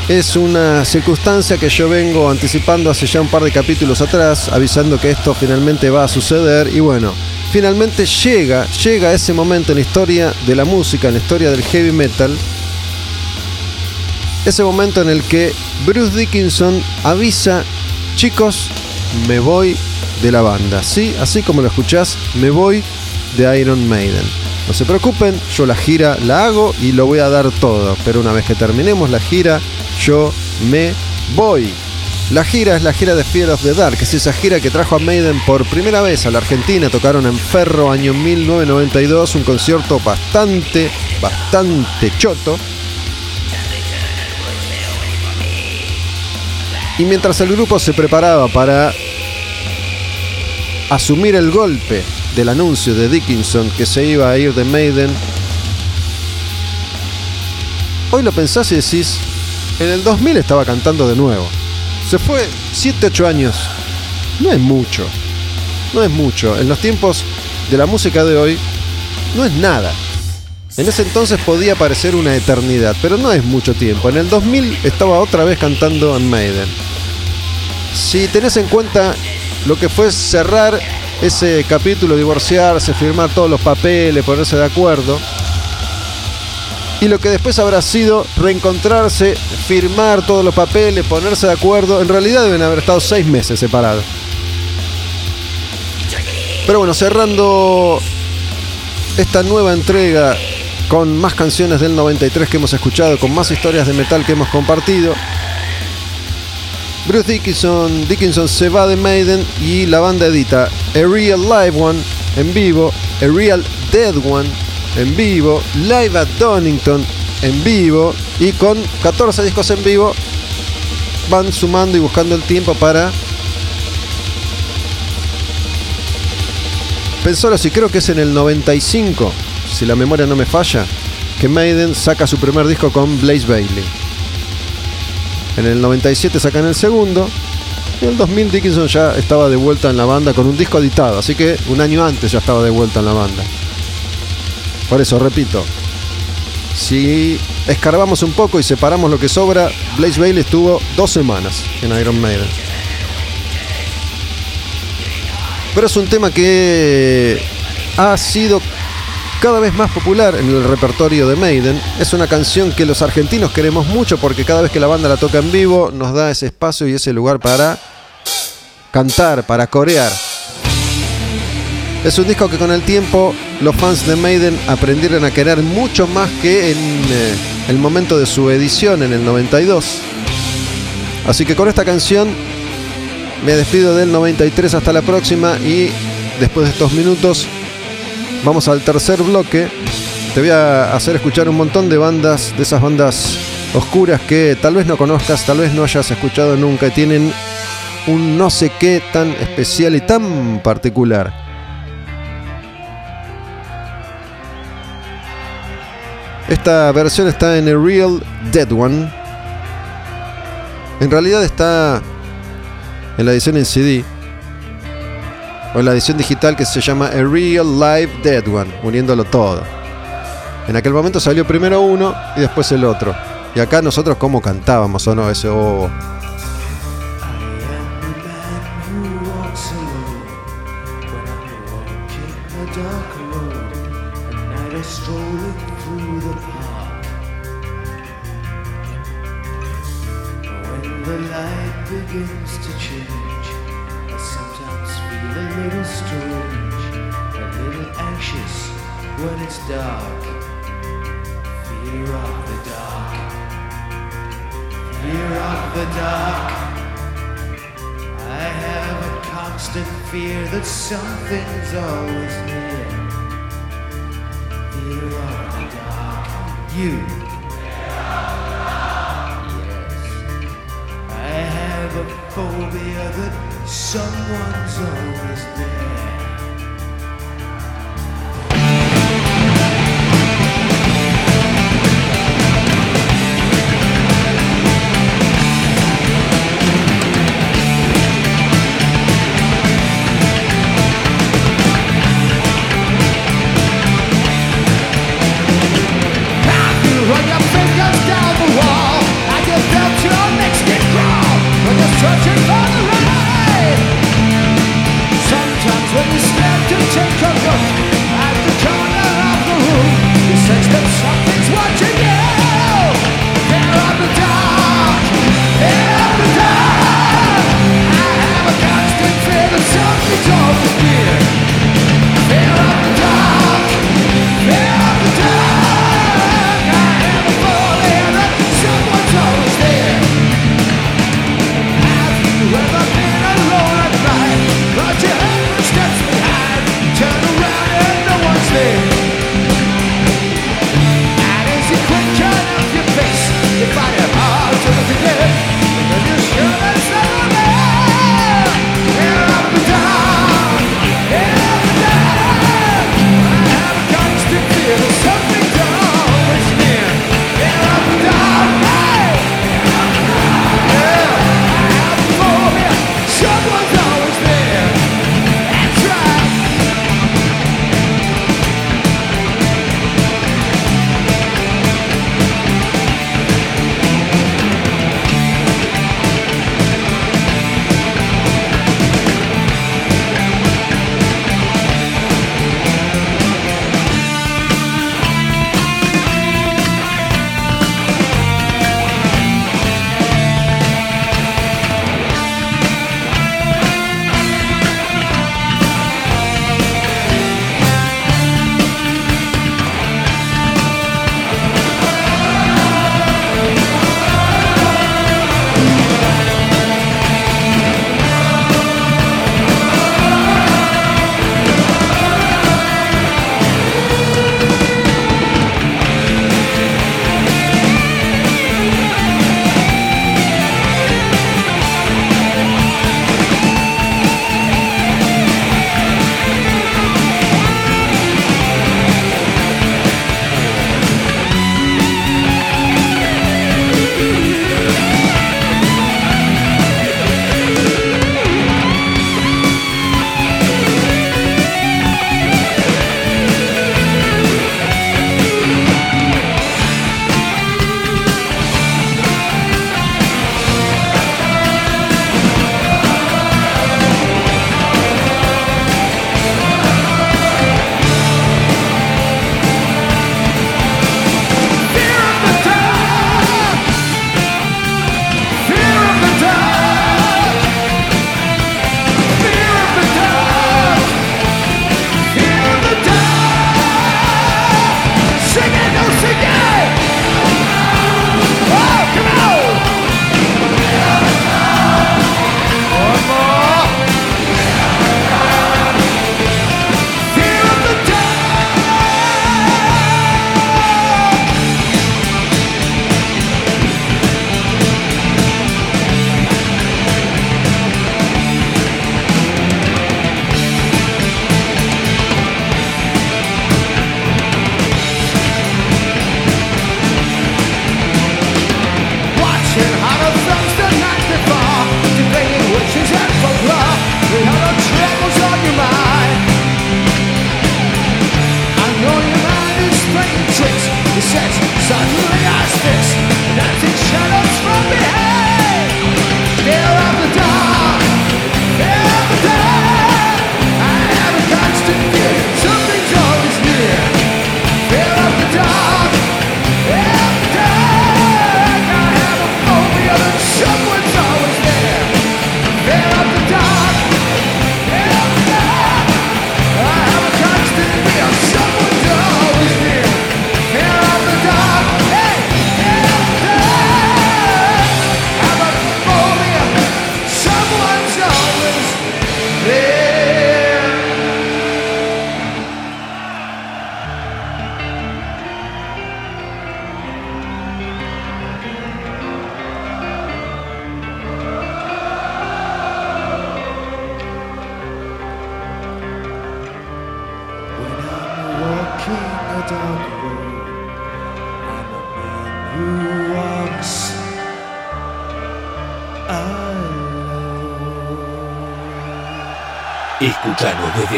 Es una circunstancia que yo vengo anticipando hace ya un par de capítulos atrás, avisando que esto finalmente va a suceder y bueno, finalmente llega, llega ese momento en la historia de la música, en la historia del heavy metal, ese momento en el que Bruce Dickinson avisa, chicos, me voy de la banda, ¿sí? Así como lo escuchás, me voy de Iron Maiden. No se preocupen, yo la gira la hago y lo voy a dar todo, pero una vez que terminemos la gira, yo me voy. La gira es la gira de Fear of the Dark, es esa gira que trajo a Maiden por primera vez a la Argentina. Tocaron en Ferro año 1992, un concierto bastante, bastante choto. Y mientras el grupo se preparaba para asumir el golpe del anuncio de Dickinson que se iba a ir de Maiden, hoy lo pensás y decís, en el 2000 estaba cantando de nuevo. Se fue 7-8 años. No es mucho. No es mucho. En los tiempos de la música de hoy, no es nada. En ese entonces podía parecer una eternidad, pero no es mucho tiempo. En el 2000 estaba otra vez cantando en Maiden. Si tenés en cuenta lo que fue cerrar ese capítulo, divorciarse, firmar todos los papeles, ponerse de acuerdo, y lo que después habrá sido reencontrarse, firmar todos los papeles, ponerse de acuerdo. En realidad deben haber estado seis meses separados. Pero bueno, cerrando esta nueva entrega con más canciones del 93 que hemos escuchado, con más historias de metal que hemos compartido. Bruce Dickinson, Dickinson se va de Maiden y la banda edita A Real Live One en vivo, A Real Dead One en vivo, Live at Donington en vivo y con 14 discos en vivo van sumando y buscando el tiempo para Pensalo si creo que es en el 95, si la memoria no me falla, que Maiden saca su primer disco con Blaze Bailey. En el 97 sacan el segundo. Y en el 2000 Dickinson ya estaba de vuelta en la banda con un disco editado, así que un año antes ya estaba de vuelta en la banda. Por eso, repito, si escarbamos un poco y separamos lo que sobra, Blaze Bailey estuvo dos semanas en Iron Maiden. Pero es un tema que ha sido cada vez más popular en el repertorio de Maiden. Es una canción que los argentinos queremos mucho porque cada vez que la banda la toca en vivo nos da ese espacio y ese lugar para cantar, para corear. Es un disco que con el tiempo los fans de Maiden aprendieron a querer mucho más que en eh, el momento de su edición en el 92. Así que con esta canción me despido del 93 hasta la próxima y después de estos minutos vamos al tercer bloque. Te voy a hacer escuchar un montón de bandas, de esas bandas oscuras que tal vez no conozcas, tal vez no hayas escuchado nunca y tienen un no sé qué tan especial y tan particular. Esta versión está en el Real Dead One. En realidad está en la edición en CD o en la edición digital que se llama A Real Live Dead One, uniéndolo todo. En aquel momento salió primero uno y después el otro. Y acá nosotros cómo cantábamos o no, ese oh.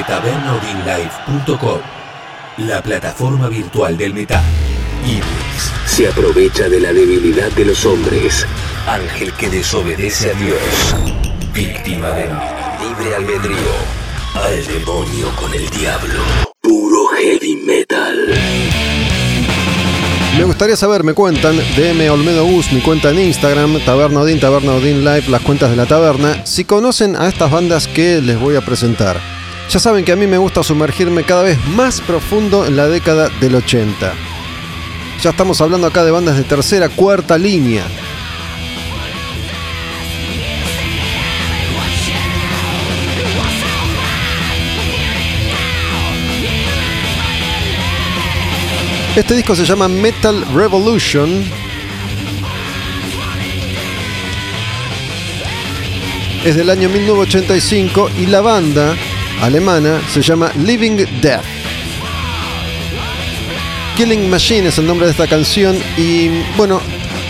tabernaodinlive.com, la plataforma virtual del metal. Iblis se aprovecha de la debilidad de los hombres, ángel que desobedece a Dios, víctima del libre albedrío, al demonio con el diablo, puro heavy metal. Me gustaría saber, me cuentan, DM Olmedo Bus, mi cuenta en Instagram, Taberna Odín, Taberna Live, las cuentas de la taberna, si conocen a estas bandas que les voy a presentar. Ya saben que a mí me gusta sumergirme cada vez más profundo en la década del 80. Ya estamos hablando acá de bandas de tercera, cuarta línea. Este disco se llama Metal Revolution. Es del año 1985 y la banda alemana se llama Living Death. Killing Machine es el nombre de esta canción y bueno,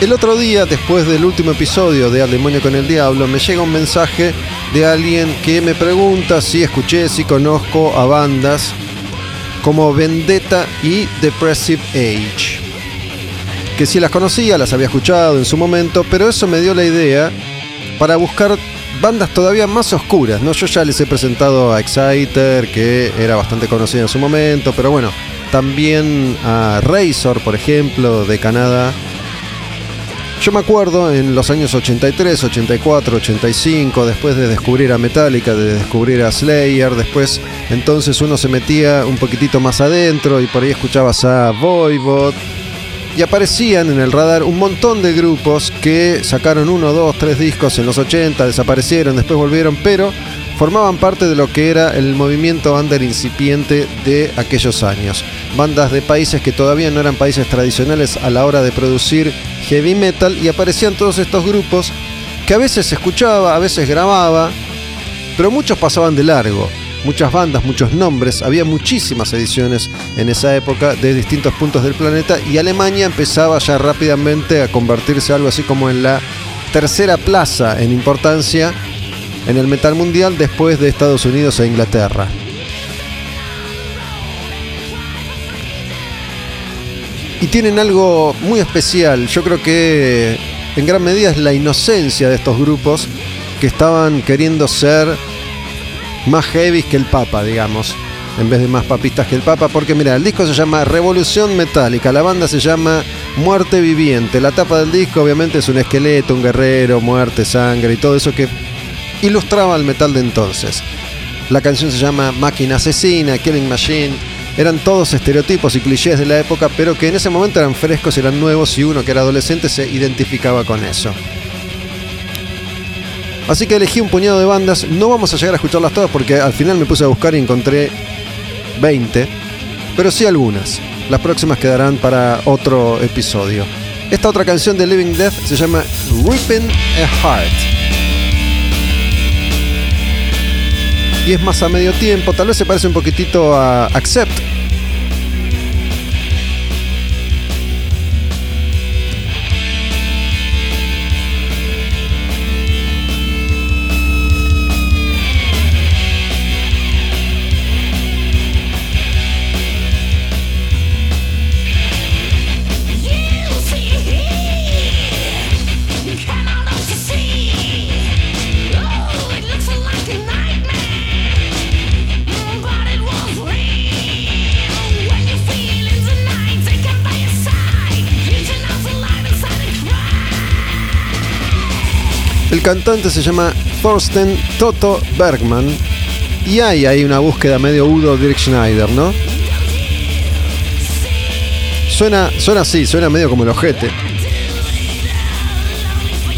el otro día después del último episodio de Al demonio con el diablo me llega un mensaje de alguien que me pregunta si escuché, si conozco a bandas como Vendetta y Depressive Age. Que si las conocía, las había escuchado en su momento, pero eso me dio la idea para buscar bandas todavía más oscuras. ¿no? Yo ya les he presentado a Exciter, que era bastante conocida en su momento, pero bueno, también a Razor, por ejemplo, de Canadá. Yo me acuerdo en los años 83, 84, 85, después de descubrir a Metallica, de descubrir a Slayer, después entonces uno se metía un poquitito más adentro y por ahí escuchabas a Voivod y aparecían en el radar un montón de grupos que sacaron uno, dos, tres discos en los 80, desaparecieron, después volvieron, pero formaban parte de lo que era el movimiento under incipiente de aquellos años. Bandas de países que todavía no eran países tradicionales a la hora de producir heavy metal y aparecían todos estos grupos que a veces escuchaba, a veces grababa, pero muchos pasaban de largo. Muchas bandas, muchos nombres, había muchísimas ediciones en esa época de distintos puntos del planeta y Alemania empezaba ya rápidamente a convertirse algo así como en la tercera plaza en importancia en el metal mundial después de Estados Unidos e Inglaterra. Y tienen algo muy especial, yo creo que en gran medida es la inocencia de estos grupos que estaban queriendo ser más heavy que el Papa, digamos, en vez de más papistas que el Papa, porque mira, el disco se llama Revolución Metálica, la banda se llama Muerte Viviente, la tapa del disco obviamente es un esqueleto, un guerrero, muerte, sangre y todo eso que ilustraba el metal de entonces. La canción se llama Máquina Asesina, Killing Machine. Eran todos estereotipos y clichés de la época, pero que en ese momento eran frescos, eran nuevos y uno que era adolescente se identificaba con eso. Así que elegí un puñado de bandas. No vamos a llegar a escucharlas todas porque al final me puse a buscar y encontré 20, pero sí algunas. Las próximas quedarán para otro episodio. Esta otra canción de Living Death se llama Ripping a Heart. y es más a medio tiempo. Tal vez se parece un poquitito a Accept. El cantante se llama Thorsten Toto Bergman. Y hay ahí una búsqueda medio Udo Dirk Schneider, ¿no? Suena, suena así, suena medio como el ojete.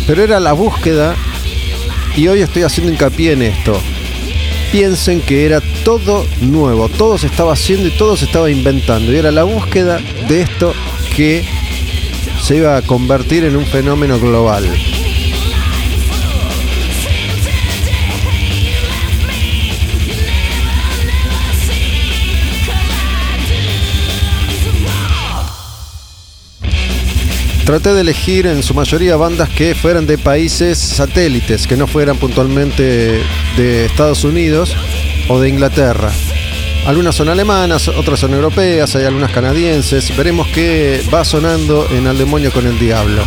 Pero era la búsqueda y hoy estoy haciendo hincapié en esto. Piensen que era todo nuevo, todo se estaba haciendo y todo se estaba inventando. Y era la búsqueda de esto que se iba a convertir en un fenómeno global. Traté de elegir en su mayoría bandas que fueran de países satélites, que no fueran puntualmente de Estados Unidos o de Inglaterra. Algunas son alemanas, otras son europeas, hay algunas canadienses. Veremos qué va sonando en Al demonio con el diablo.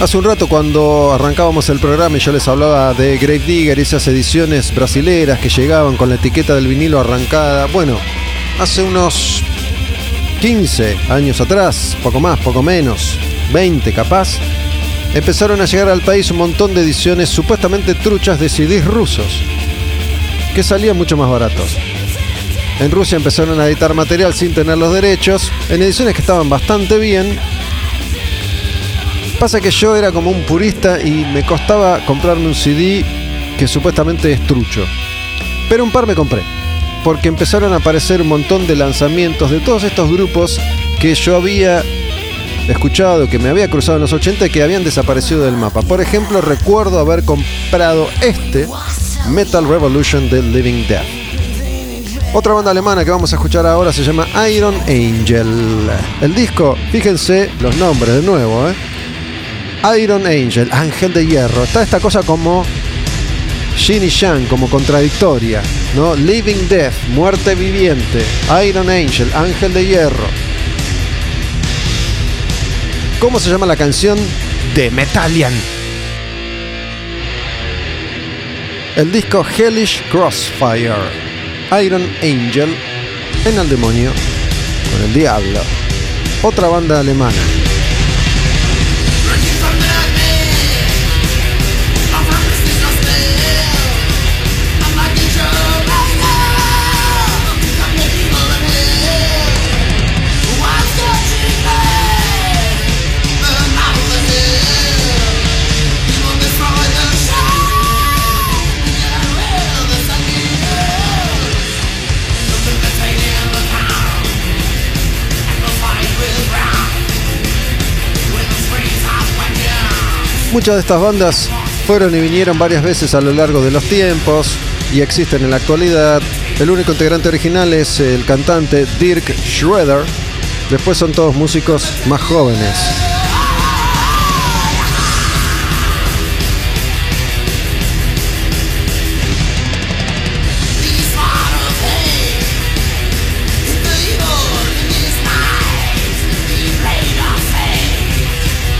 Hace un rato cuando arrancábamos el programa y yo les hablaba de Grave Digger esas ediciones brasileras que llegaban con la etiqueta del vinilo arrancada. Bueno, hace unos 15 años atrás, poco más, poco menos, 20 capaz, empezaron a llegar al país un montón de ediciones supuestamente truchas de CDs rusos, que salían mucho más baratos. En Rusia empezaron a editar material sin tener los derechos, en ediciones que estaban bastante bien. Pasa que yo era como un purista y me costaba comprarme un CD que supuestamente es trucho. Pero un par me compré, porque empezaron a aparecer un montón de lanzamientos de todos estos grupos que yo había escuchado, que me había cruzado en los 80 y que habían desaparecido del mapa. Por ejemplo, recuerdo haber comprado este Metal Revolution de Living Death. Otra banda alemana que vamos a escuchar ahora se llama Iron Angel. El disco, fíjense los nombres de nuevo, ¿eh? Iron Angel, Ángel de Hierro. Está esta cosa como Yin y como contradictoria, ¿no? Living Death, muerte viviente. Iron Angel, Ángel de Hierro. ¿Cómo se llama la canción? De Metallian. El disco Hellish Crossfire. Iron Angel en el demonio con el diablo. Otra banda alemana. Muchas de estas bandas fueron y vinieron varias veces a lo largo de los tiempos y existen en la actualidad. El único integrante original es el cantante Dirk Schroeder. Después son todos músicos más jóvenes.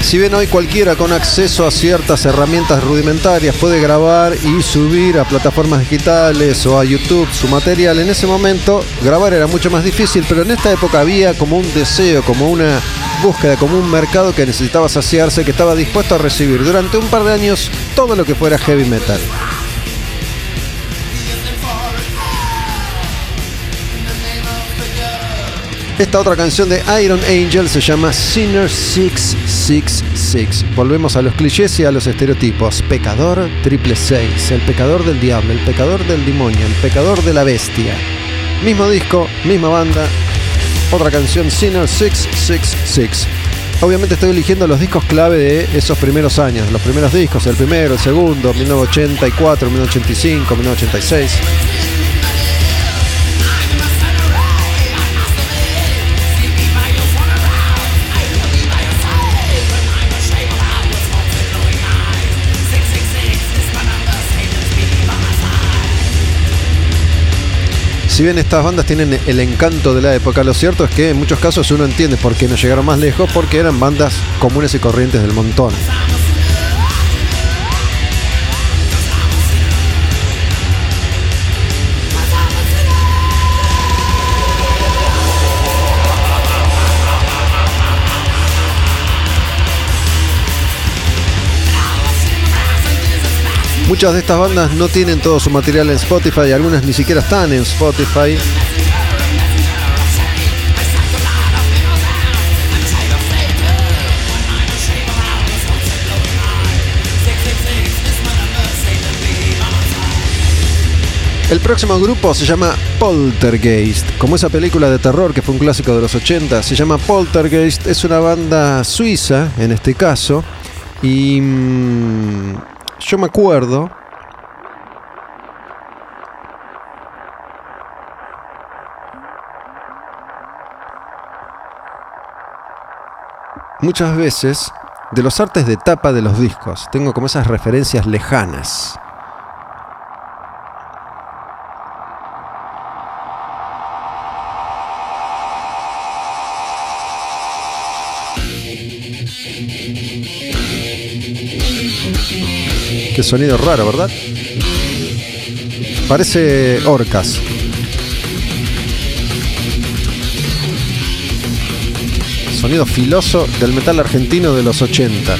Si bien hoy cualquiera con acceso a ciertas herramientas rudimentarias puede grabar y subir a plataformas digitales o a YouTube su material, en ese momento grabar era mucho más difícil, pero en esta época había como un deseo, como una búsqueda, como un mercado que necesitaba saciarse, que estaba dispuesto a recibir durante un par de años todo lo que fuera heavy metal. Esta otra canción de Iron Angel se llama Sinner 666. Volvemos a los clichés y a los estereotipos. Pecador triple 6, el pecador del diablo, el pecador del demonio, el pecador de la bestia. Mismo disco, misma banda, otra canción Sinner 666. Obviamente estoy eligiendo los discos clave de esos primeros años, los primeros discos, el primero, el segundo, 1984, 1985, 1986. Si bien estas bandas tienen el encanto de la época, lo cierto es que en muchos casos uno entiende por qué no llegaron más lejos, porque eran bandas comunes y corrientes del montón. Muchas de estas bandas no tienen todo su material en Spotify, algunas ni siquiera están en Spotify. El próximo grupo se llama Poltergeist, como esa película de terror que fue un clásico de los 80, se llama Poltergeist, es una banda suiza en este caso, y mm, yo me acuerdo muchas veces de los artes de tapa de los discos. Tengo como esas referencias lejanas. Sonido raro, ¿verdad? Parece orcas. Sonido filoso del metal argentino de los 80.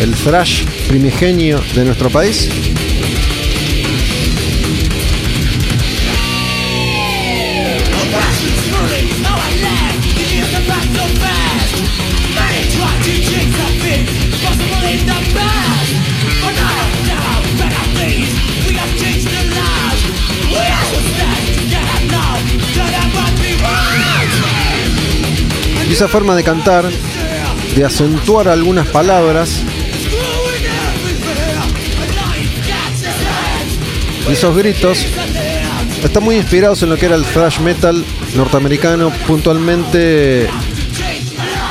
El thrash primigenio de nuestro país. Esa forma de cantar, de acentuar algunas palabras, y esos gritos, están muy inspirados en lo que era el thrash metal norteamericano, puntualmente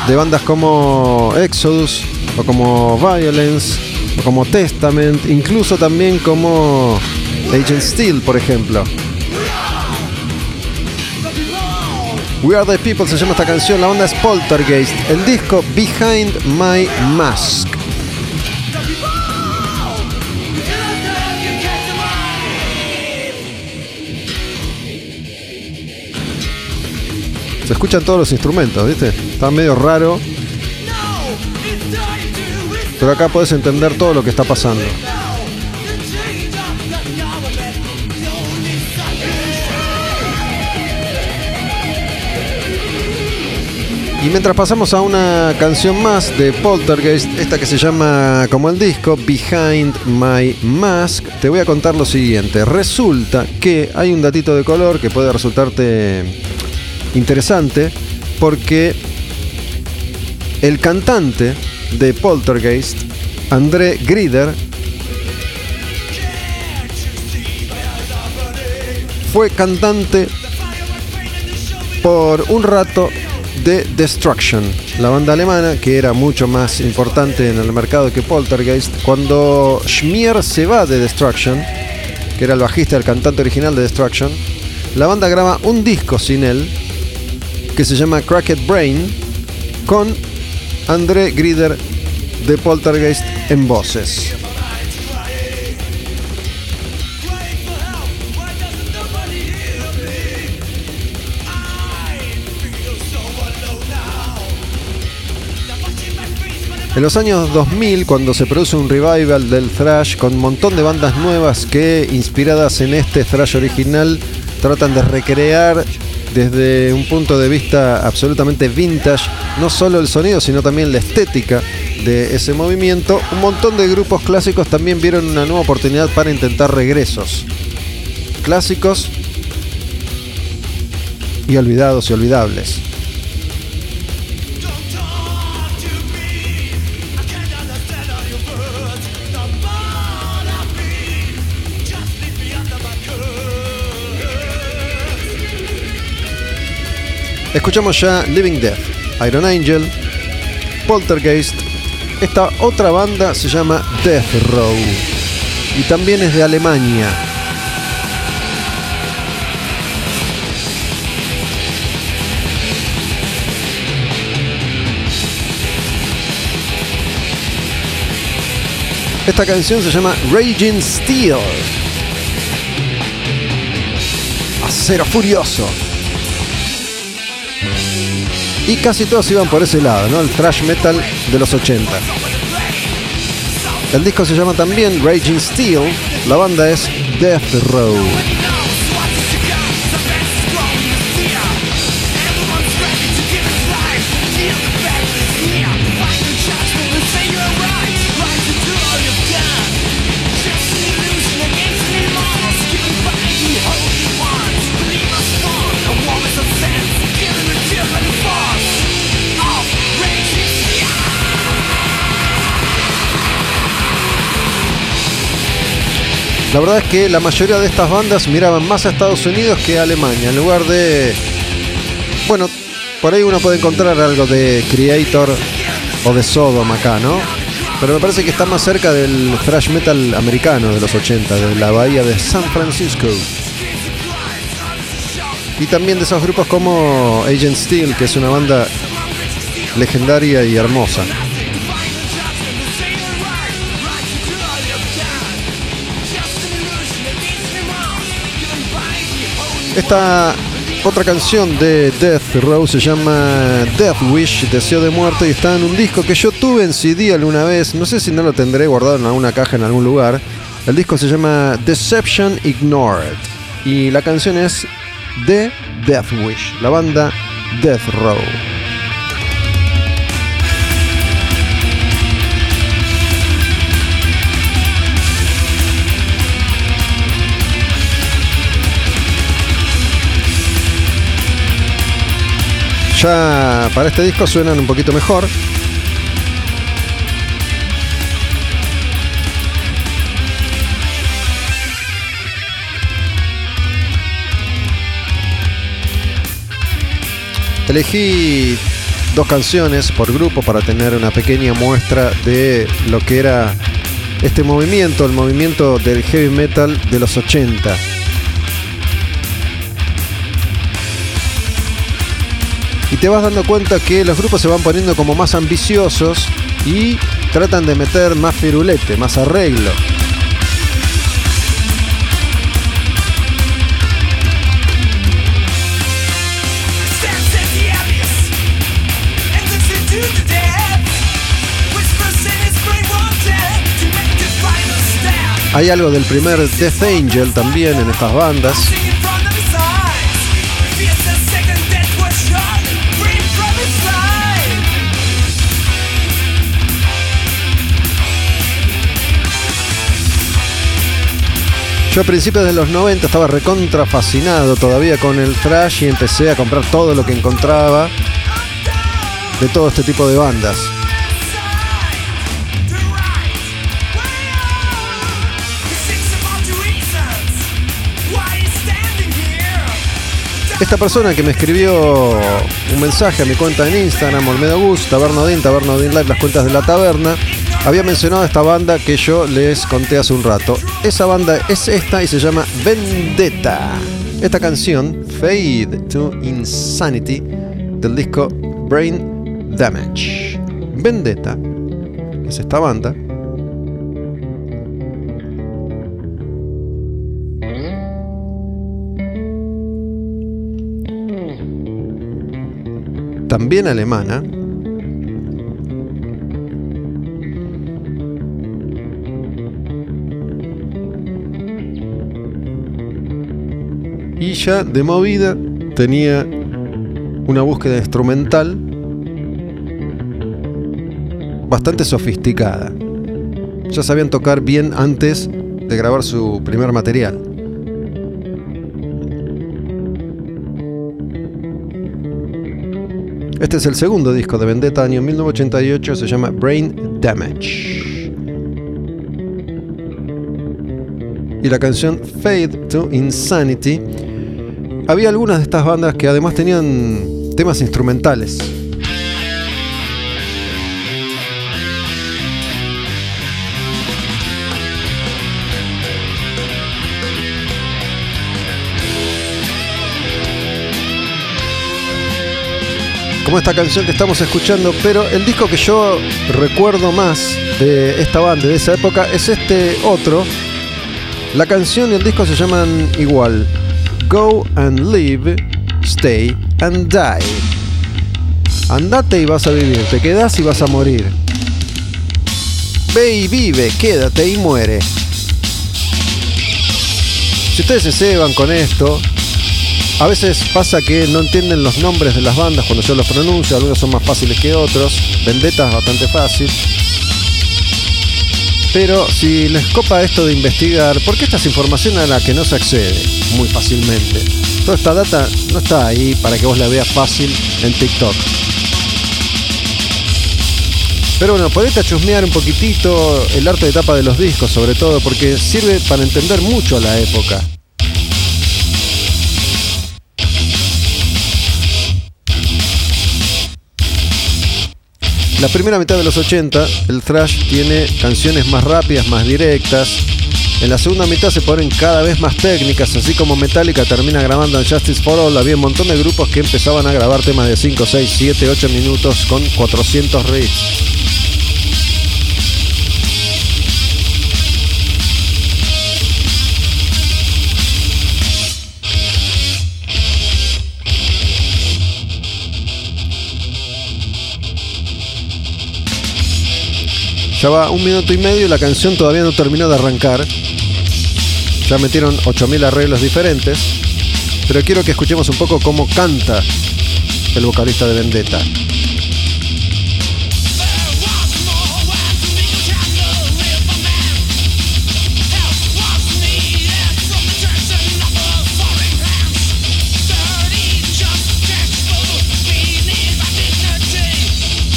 de bandas como Exodus, o como Violence, o como Testament, incluso también como Agent Steel, por ejemplo. We Are the People se llama esta canción, la banda es Poltergeist, el disco Behind My Mask. Se escuchan todos los instrumentos, ¿viste? Está medio raro. Pero acá puedes entender todo lo que está pasando. Y mientras pasamos a una canción más de Poltergeist, esta que se llama como el disco Behind My Mask, te voy a contar lo siguiente. Resulta que hay un datito de color que puede resultarte interesante porque el cantante de Poltergeist, André Grieder, fue cantante por un rato de Destruction, la banda alemana que era mucho más importante en el mercado que Poltergeist. Cuando Schmier se va de Destruction, que era el bajista, el cantante original de Destruction, la banda graba un disco sin él que se llama Cracked Brain con André Grieder de Poltergeist en voces. En los años 2000, cuando se produce un revival del thrash con un montón de bandas nuevas que, inspiradas en este thrash original, tratan de recrear desde un punto de vista absolutamente vintage, no solo el sonido, sino también la estética de ese movimiento, un montón de grupos clásicos también vieron una nueva oportunidad para intentar regresos. Clásicos y olvidados y olvidables. Escuchamos ya Living Death, Iron Angel, Poltergeist. Esta otra banda se llama Death Row y también es de Alemania. Esta canción se llama Raging Steel. Acero furioso. Y casi todos iban por ese lado, ¿no? El thrash metal de los 80. El disco se llama también Raging Steel. La banda es Death Row. La verdad es que la mayoría de estas bandas miraban más a Estados Unidos que a Alemania. En lugar de. Bueno, por ahí uno puede encontrar algo de Creator o de Sodom acá, ¿no? Pero me parece que está más cerca del thrash metal americano de los 80, de la bahía de San Francisco. Y también de esos grupos como Agent Steel, que es una banda legendaria y hermosa. Esta otra canción de Death Row se llama Death Wish, Deseo de Muerte, y está en un disco que yo tuve en CD alguna vez. No sé si no lo tendré guardado en alguna caja en algún lugar. El disco se llama Deception Ignored. Y la canción es The Death Wish, la banda Death Row. Ya para este disco suenan un poquito mejor. Elegí dos canciones por grupo para tener una pequeña muestra de lo que era este movimiento, el movimiento del heavy metal de los 80. Y te vas dando cuenta que los grupos se van poniendo como más ambiciosos y tratan de meter más firulete, más arreglo. Hay algo del primer Death Angel también en estas bandas. Yo a principios de los 90 estaba recontra fascinado todavía con el thrash y empecé a comprar todo lo que encontraba de todo este tipo de bandas. Esta persona que me escribió un mensaje a mi cuenta en Instagram, Olmedo Gus, Tabernodin, Tabernodin Live, las cuentas de la taberna, había mencionado esta banda que yo les conté hace un rato. Esa banda es esta y se llama Vendetta. Esta canción, Fade to Insanity, del disco Brain Damage. Vendetta es esta banda. También alemana. Y ya de movida tenía una búsqueda instrumental bastante sofisticada. Ya sabían tocar bien antes de grabar su primer material. Este es el segundo disco de Vendetta, año 1988, se llama Brain Damage. Y la canción Fade to Insanity. Había algunas de estas bandas que además tenían temas instrumentales. como esta canción que estamos escuchando, pero el disco que yo recuerdo más de esta banda, de esa época, es este otro. La canción y el disco se llaman igual. Go and live, stay and die. Andate y vas a vivir, te quedás y vas a morir. Ve y vive, quédate y muere. Si ustedes se ceban con esto, a veces pasa que no entienden los nombres de las bandas cuando yo los pronuncio, algunos son más fáciles que otros, Vendetta es bastante fácil. Pero si les copa esto de investigar, porque esta es información a la que no se accede muy fácilmente. Toda esta data no está ahí para que vos la veas fácil en TikTok. Pero bueno, podés chusmear un poquitito el arte de tapa de los discos, sobre todo, porque sirve para entender mucho la época. La primera mitad de los 80, el thrash tiene canciones más rápidas, más directas. En la segunda mitad se ponen cada vez más técnicas, así como Metallica termina grabando en Justice for All. Había un montón de grupos que empezaban a grabar temas de 5, 6, 7, 8 minutos con 400 riffs. Ya va un minuto y medio y la canción todavía no terminó de arrancar. Ya metieron 8000 arreglos diferentes. Pero quiero que escuchemos un poco cómo canta el vocalista de Vendetta.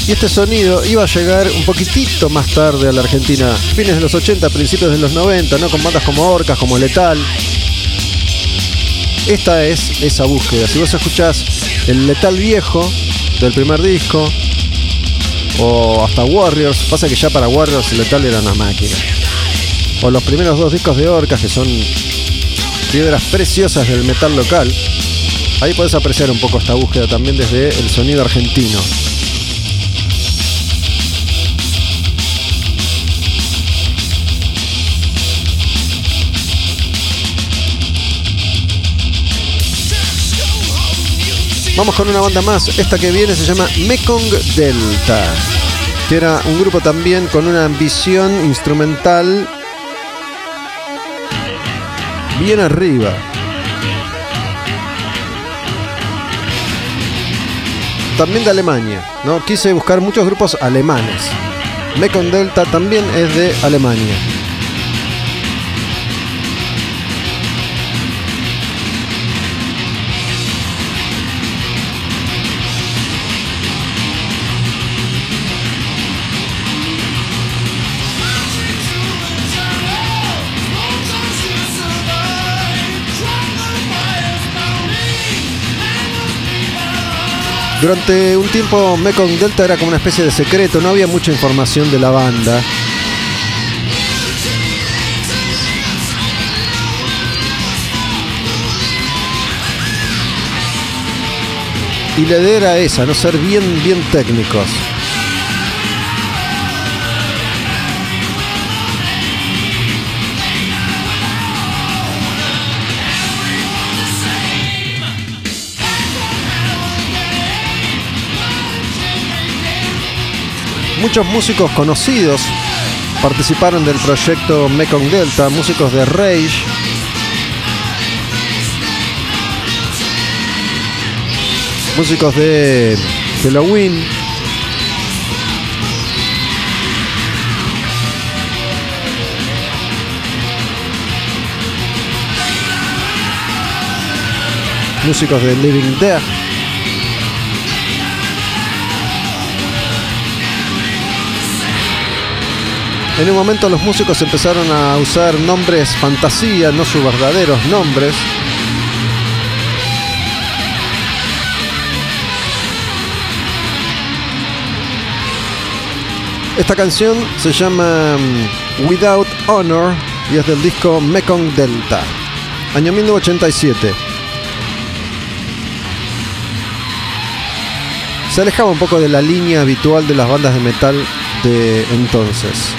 Y este sonido iba a llegar un poquitito más tarde a la Argentina, fines de los 80, principios de los 90, ¿no? Con bandas como Orcas, como Letal. Esta es esa búsqueda. Si vos escuchás el Letal viejo del primer disco, o hasta Warriors, pasa que ya para Warriors el Letal era una máquina. O los primeros dos discos de Orcas, que son piedras preciosas del metal local. Ahí podés apreciar un poco esta búsqueda también desde el sonido argentino. Vamos con una banda más. Esta que viene se llama Mekong Delta. Que era un grupo también con una ambición instrumental bien arriba. También de Alemania, ¿no? Quise buscar muchos grupos alemanes. Mekong Delta también es de Alemania. Durante un tiempo Mekong Delta era como una especie de secreto, no había mucha información de la banda. Y la idea era esa, no ser bien, bien técnicos. Muchos músicos conocidos participaron del proyecto Mekong Delta, músicos de Rage. Músicos de Halloween. Músicos de Living Death. En un momento los músicos empezaron a usar nombres fantasía, no sus verdaderos nombres. Esta canción se llama mm, Without Honor y es del disco Mekong Delta, año 1987. Se alejaba un poco de la línea habitual de las bandas de metal de entonces.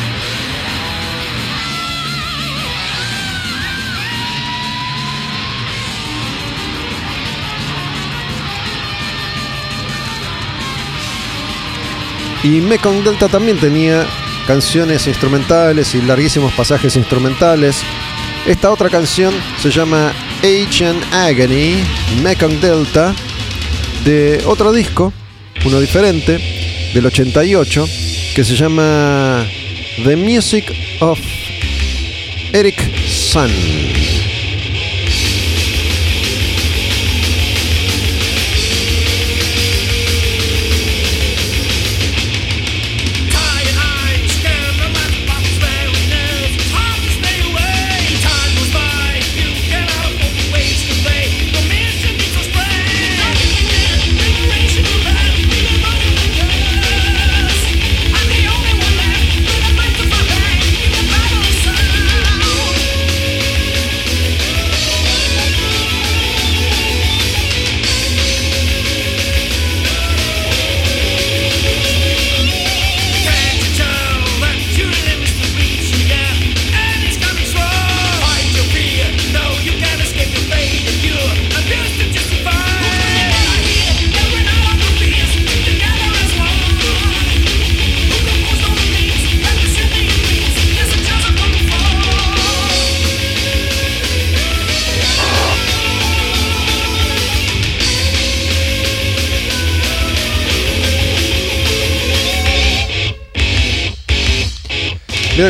Y Mekong Delta también tenía canciones instrumentales y larguísimos pasajes instrumentales. Esta otra canción se llama Age and Agony, Mekong Delta, de otro disco, uno diferente, del 88, que se llama The Music of Eric Sun.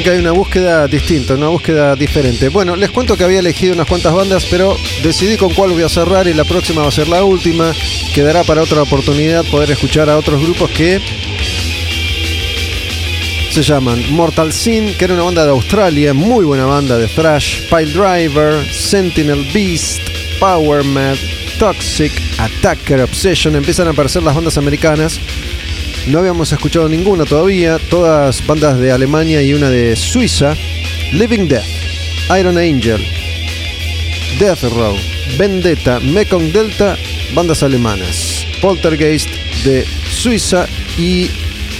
Que hay una búsqueda distinta, una búsqueda diferente. Bueno, les cuento que había elegido unas cuantas bandas, pero decidí con cuál voy a cerrar y la próxima va a ser la última. Quedará para otra oportunidad poder escuchar a otros grupos que se llaman Mortal Sin, que era una banda de Australia, muy buena banda de thrash, Pile Driver, Sentinel Beast, Power Mad, Toxic, Attacker, Obsession. Empiezan a aparecer las bandas americanas. No habíamos escuchado ninguna todavía, todas bandas de Alemania y una de Suiza. Living Death, Iron Angel, Death Row, Vendetta, Mekong Delta, bandas alemanas. Poltergeist de Suiza y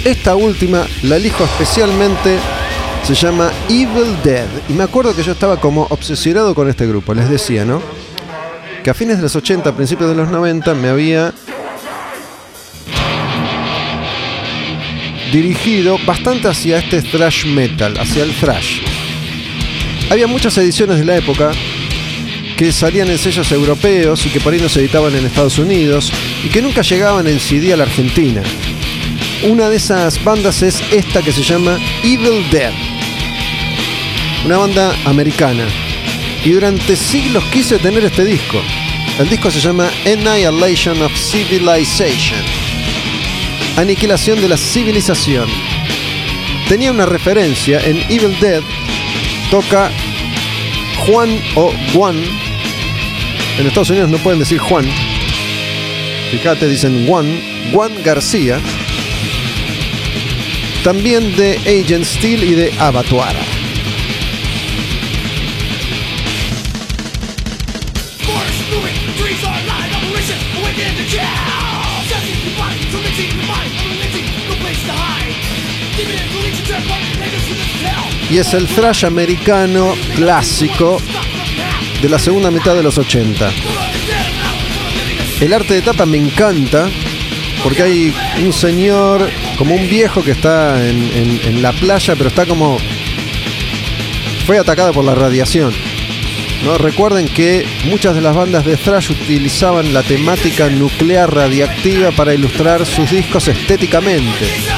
esta última la elijo especialmente, se llama Evil Dead. Y me acuerdo que yo estaba como obsesionado con este grupo, les decía, ¿no? Que a fines de los 80, principios de los 90 me había dirigido bastante hacia este thrash metal, hacia el thrash. Había muchas ediciones de la época que salían en sellos europeos y que por ahí no se editaban en Estados Unidos y que nunca llegaban en CD a la Argentina. Una de esas bandas es esta que se llama Evil Dead. Una banda americana. Y durante siglos quise tener este disco. El disco se llama Annihilation of Civilization. Aniquilación de la civilización. Tenía una referencia en Evil Dead. Toca Juan o Juan. En Estados Unidos no pueden decir Juan. Fíjate, dicen Juan. Juan García. También de Agent Steel y de Abatuara. Y es el thrash americano clásico de la segunda mitad de los 80. El arte de tapa me encanta porque hay un señor, como un viejo que está en la playa, pero está como... Fue atacado por la radiación. ¿no? Recuerden que muchas de las bandas de thrash utilizaban la temática nuclear radiactiva para ilustrar sus discos estéticamente.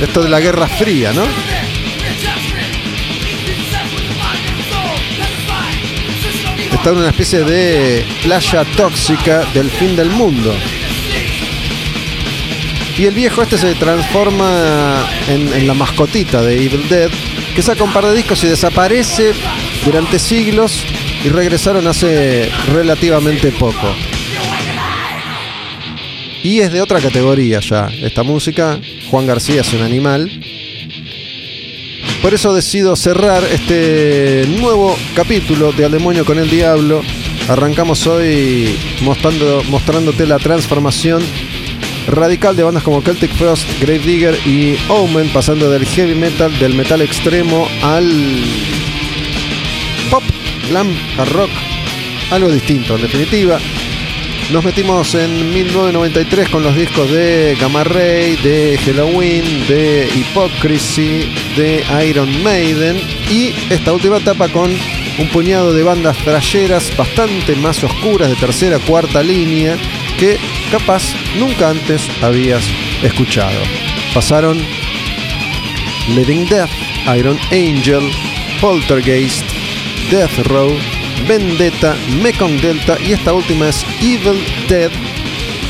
Esto de la Guerra Fría, ¿no? Está en una especie de playa tóxica del fin del mundo. Y el viejo este se transforma en, la mascotita de Evil Dead, que saca un par de discos y desaparece durante siglos y regresaron hace relativamente poco. Y es de otra categoría ya esta música. Juan García es un animal. Por eso decido cerrar este nuevo capítulo de Al Demonio con el Diablo. Arrancamos hoy mostrando, mostrándote la transformación radical de bandas como Celtic Frost, Grave Digger y Omen, pasando del heavy metal, del metal extremo al pop, glam, hard rock, algo distinto en definitiva. Nos metimos en 1993 con los discos de Gamma Ray, de Halloween, de Hypocrisy, de Iron Maiden y esta última etapa con un puñado de bandas trasheras bastante más oscuras de tercera, cuarta línea que capaz nunca antes habías escuchado. Pasaron Living Death, Iron Angel, Poltergeist, Death Row, Vendetta, Mekong Delta y esta última es Evil Dead.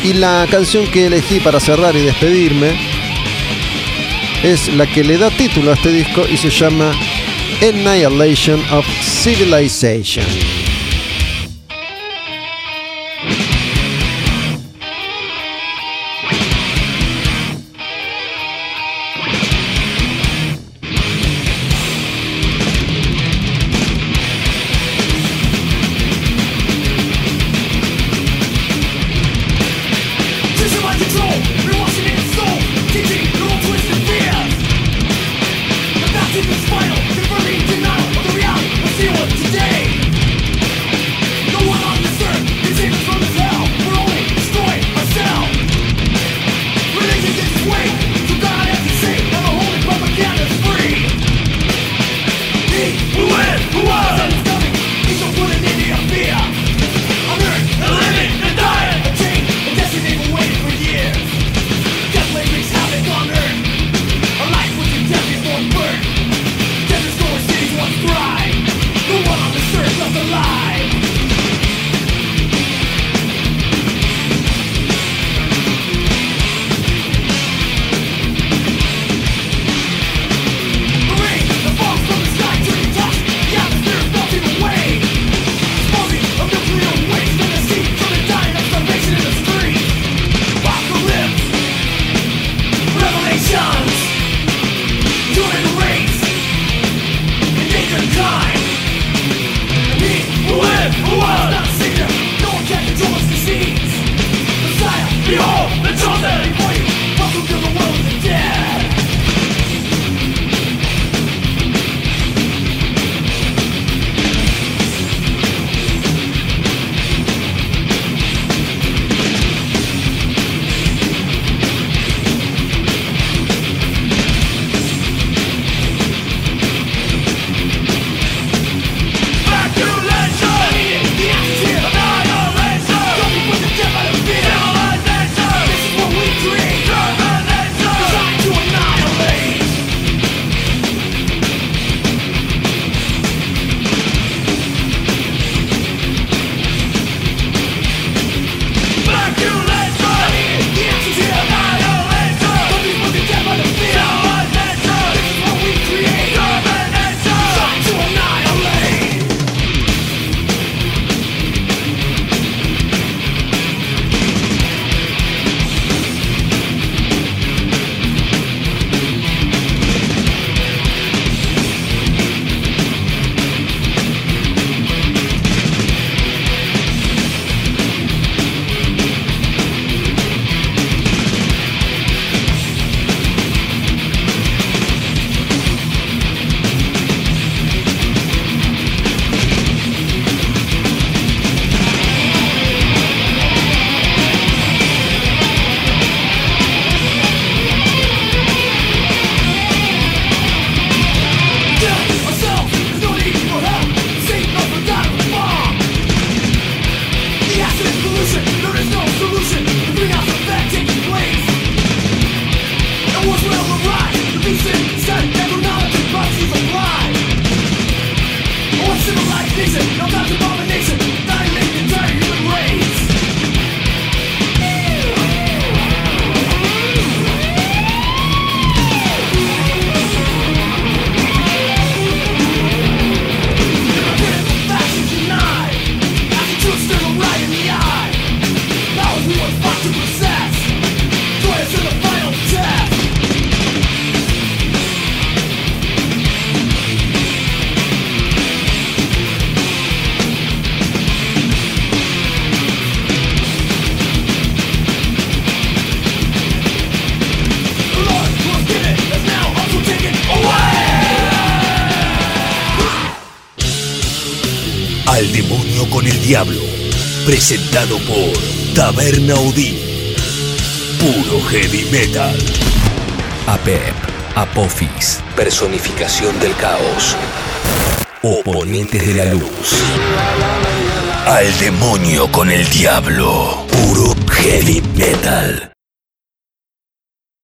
Y la canción que elegí para cerrar y despedirme es la que le da título a este disco y se llama Annihilation of Civilization. Presentado por Taberna Odín. Puro heavy metal. Apep, Apophis, personificación del caos. Oponentes de la luz. Al demonio con el diablo. Puro heavy metal.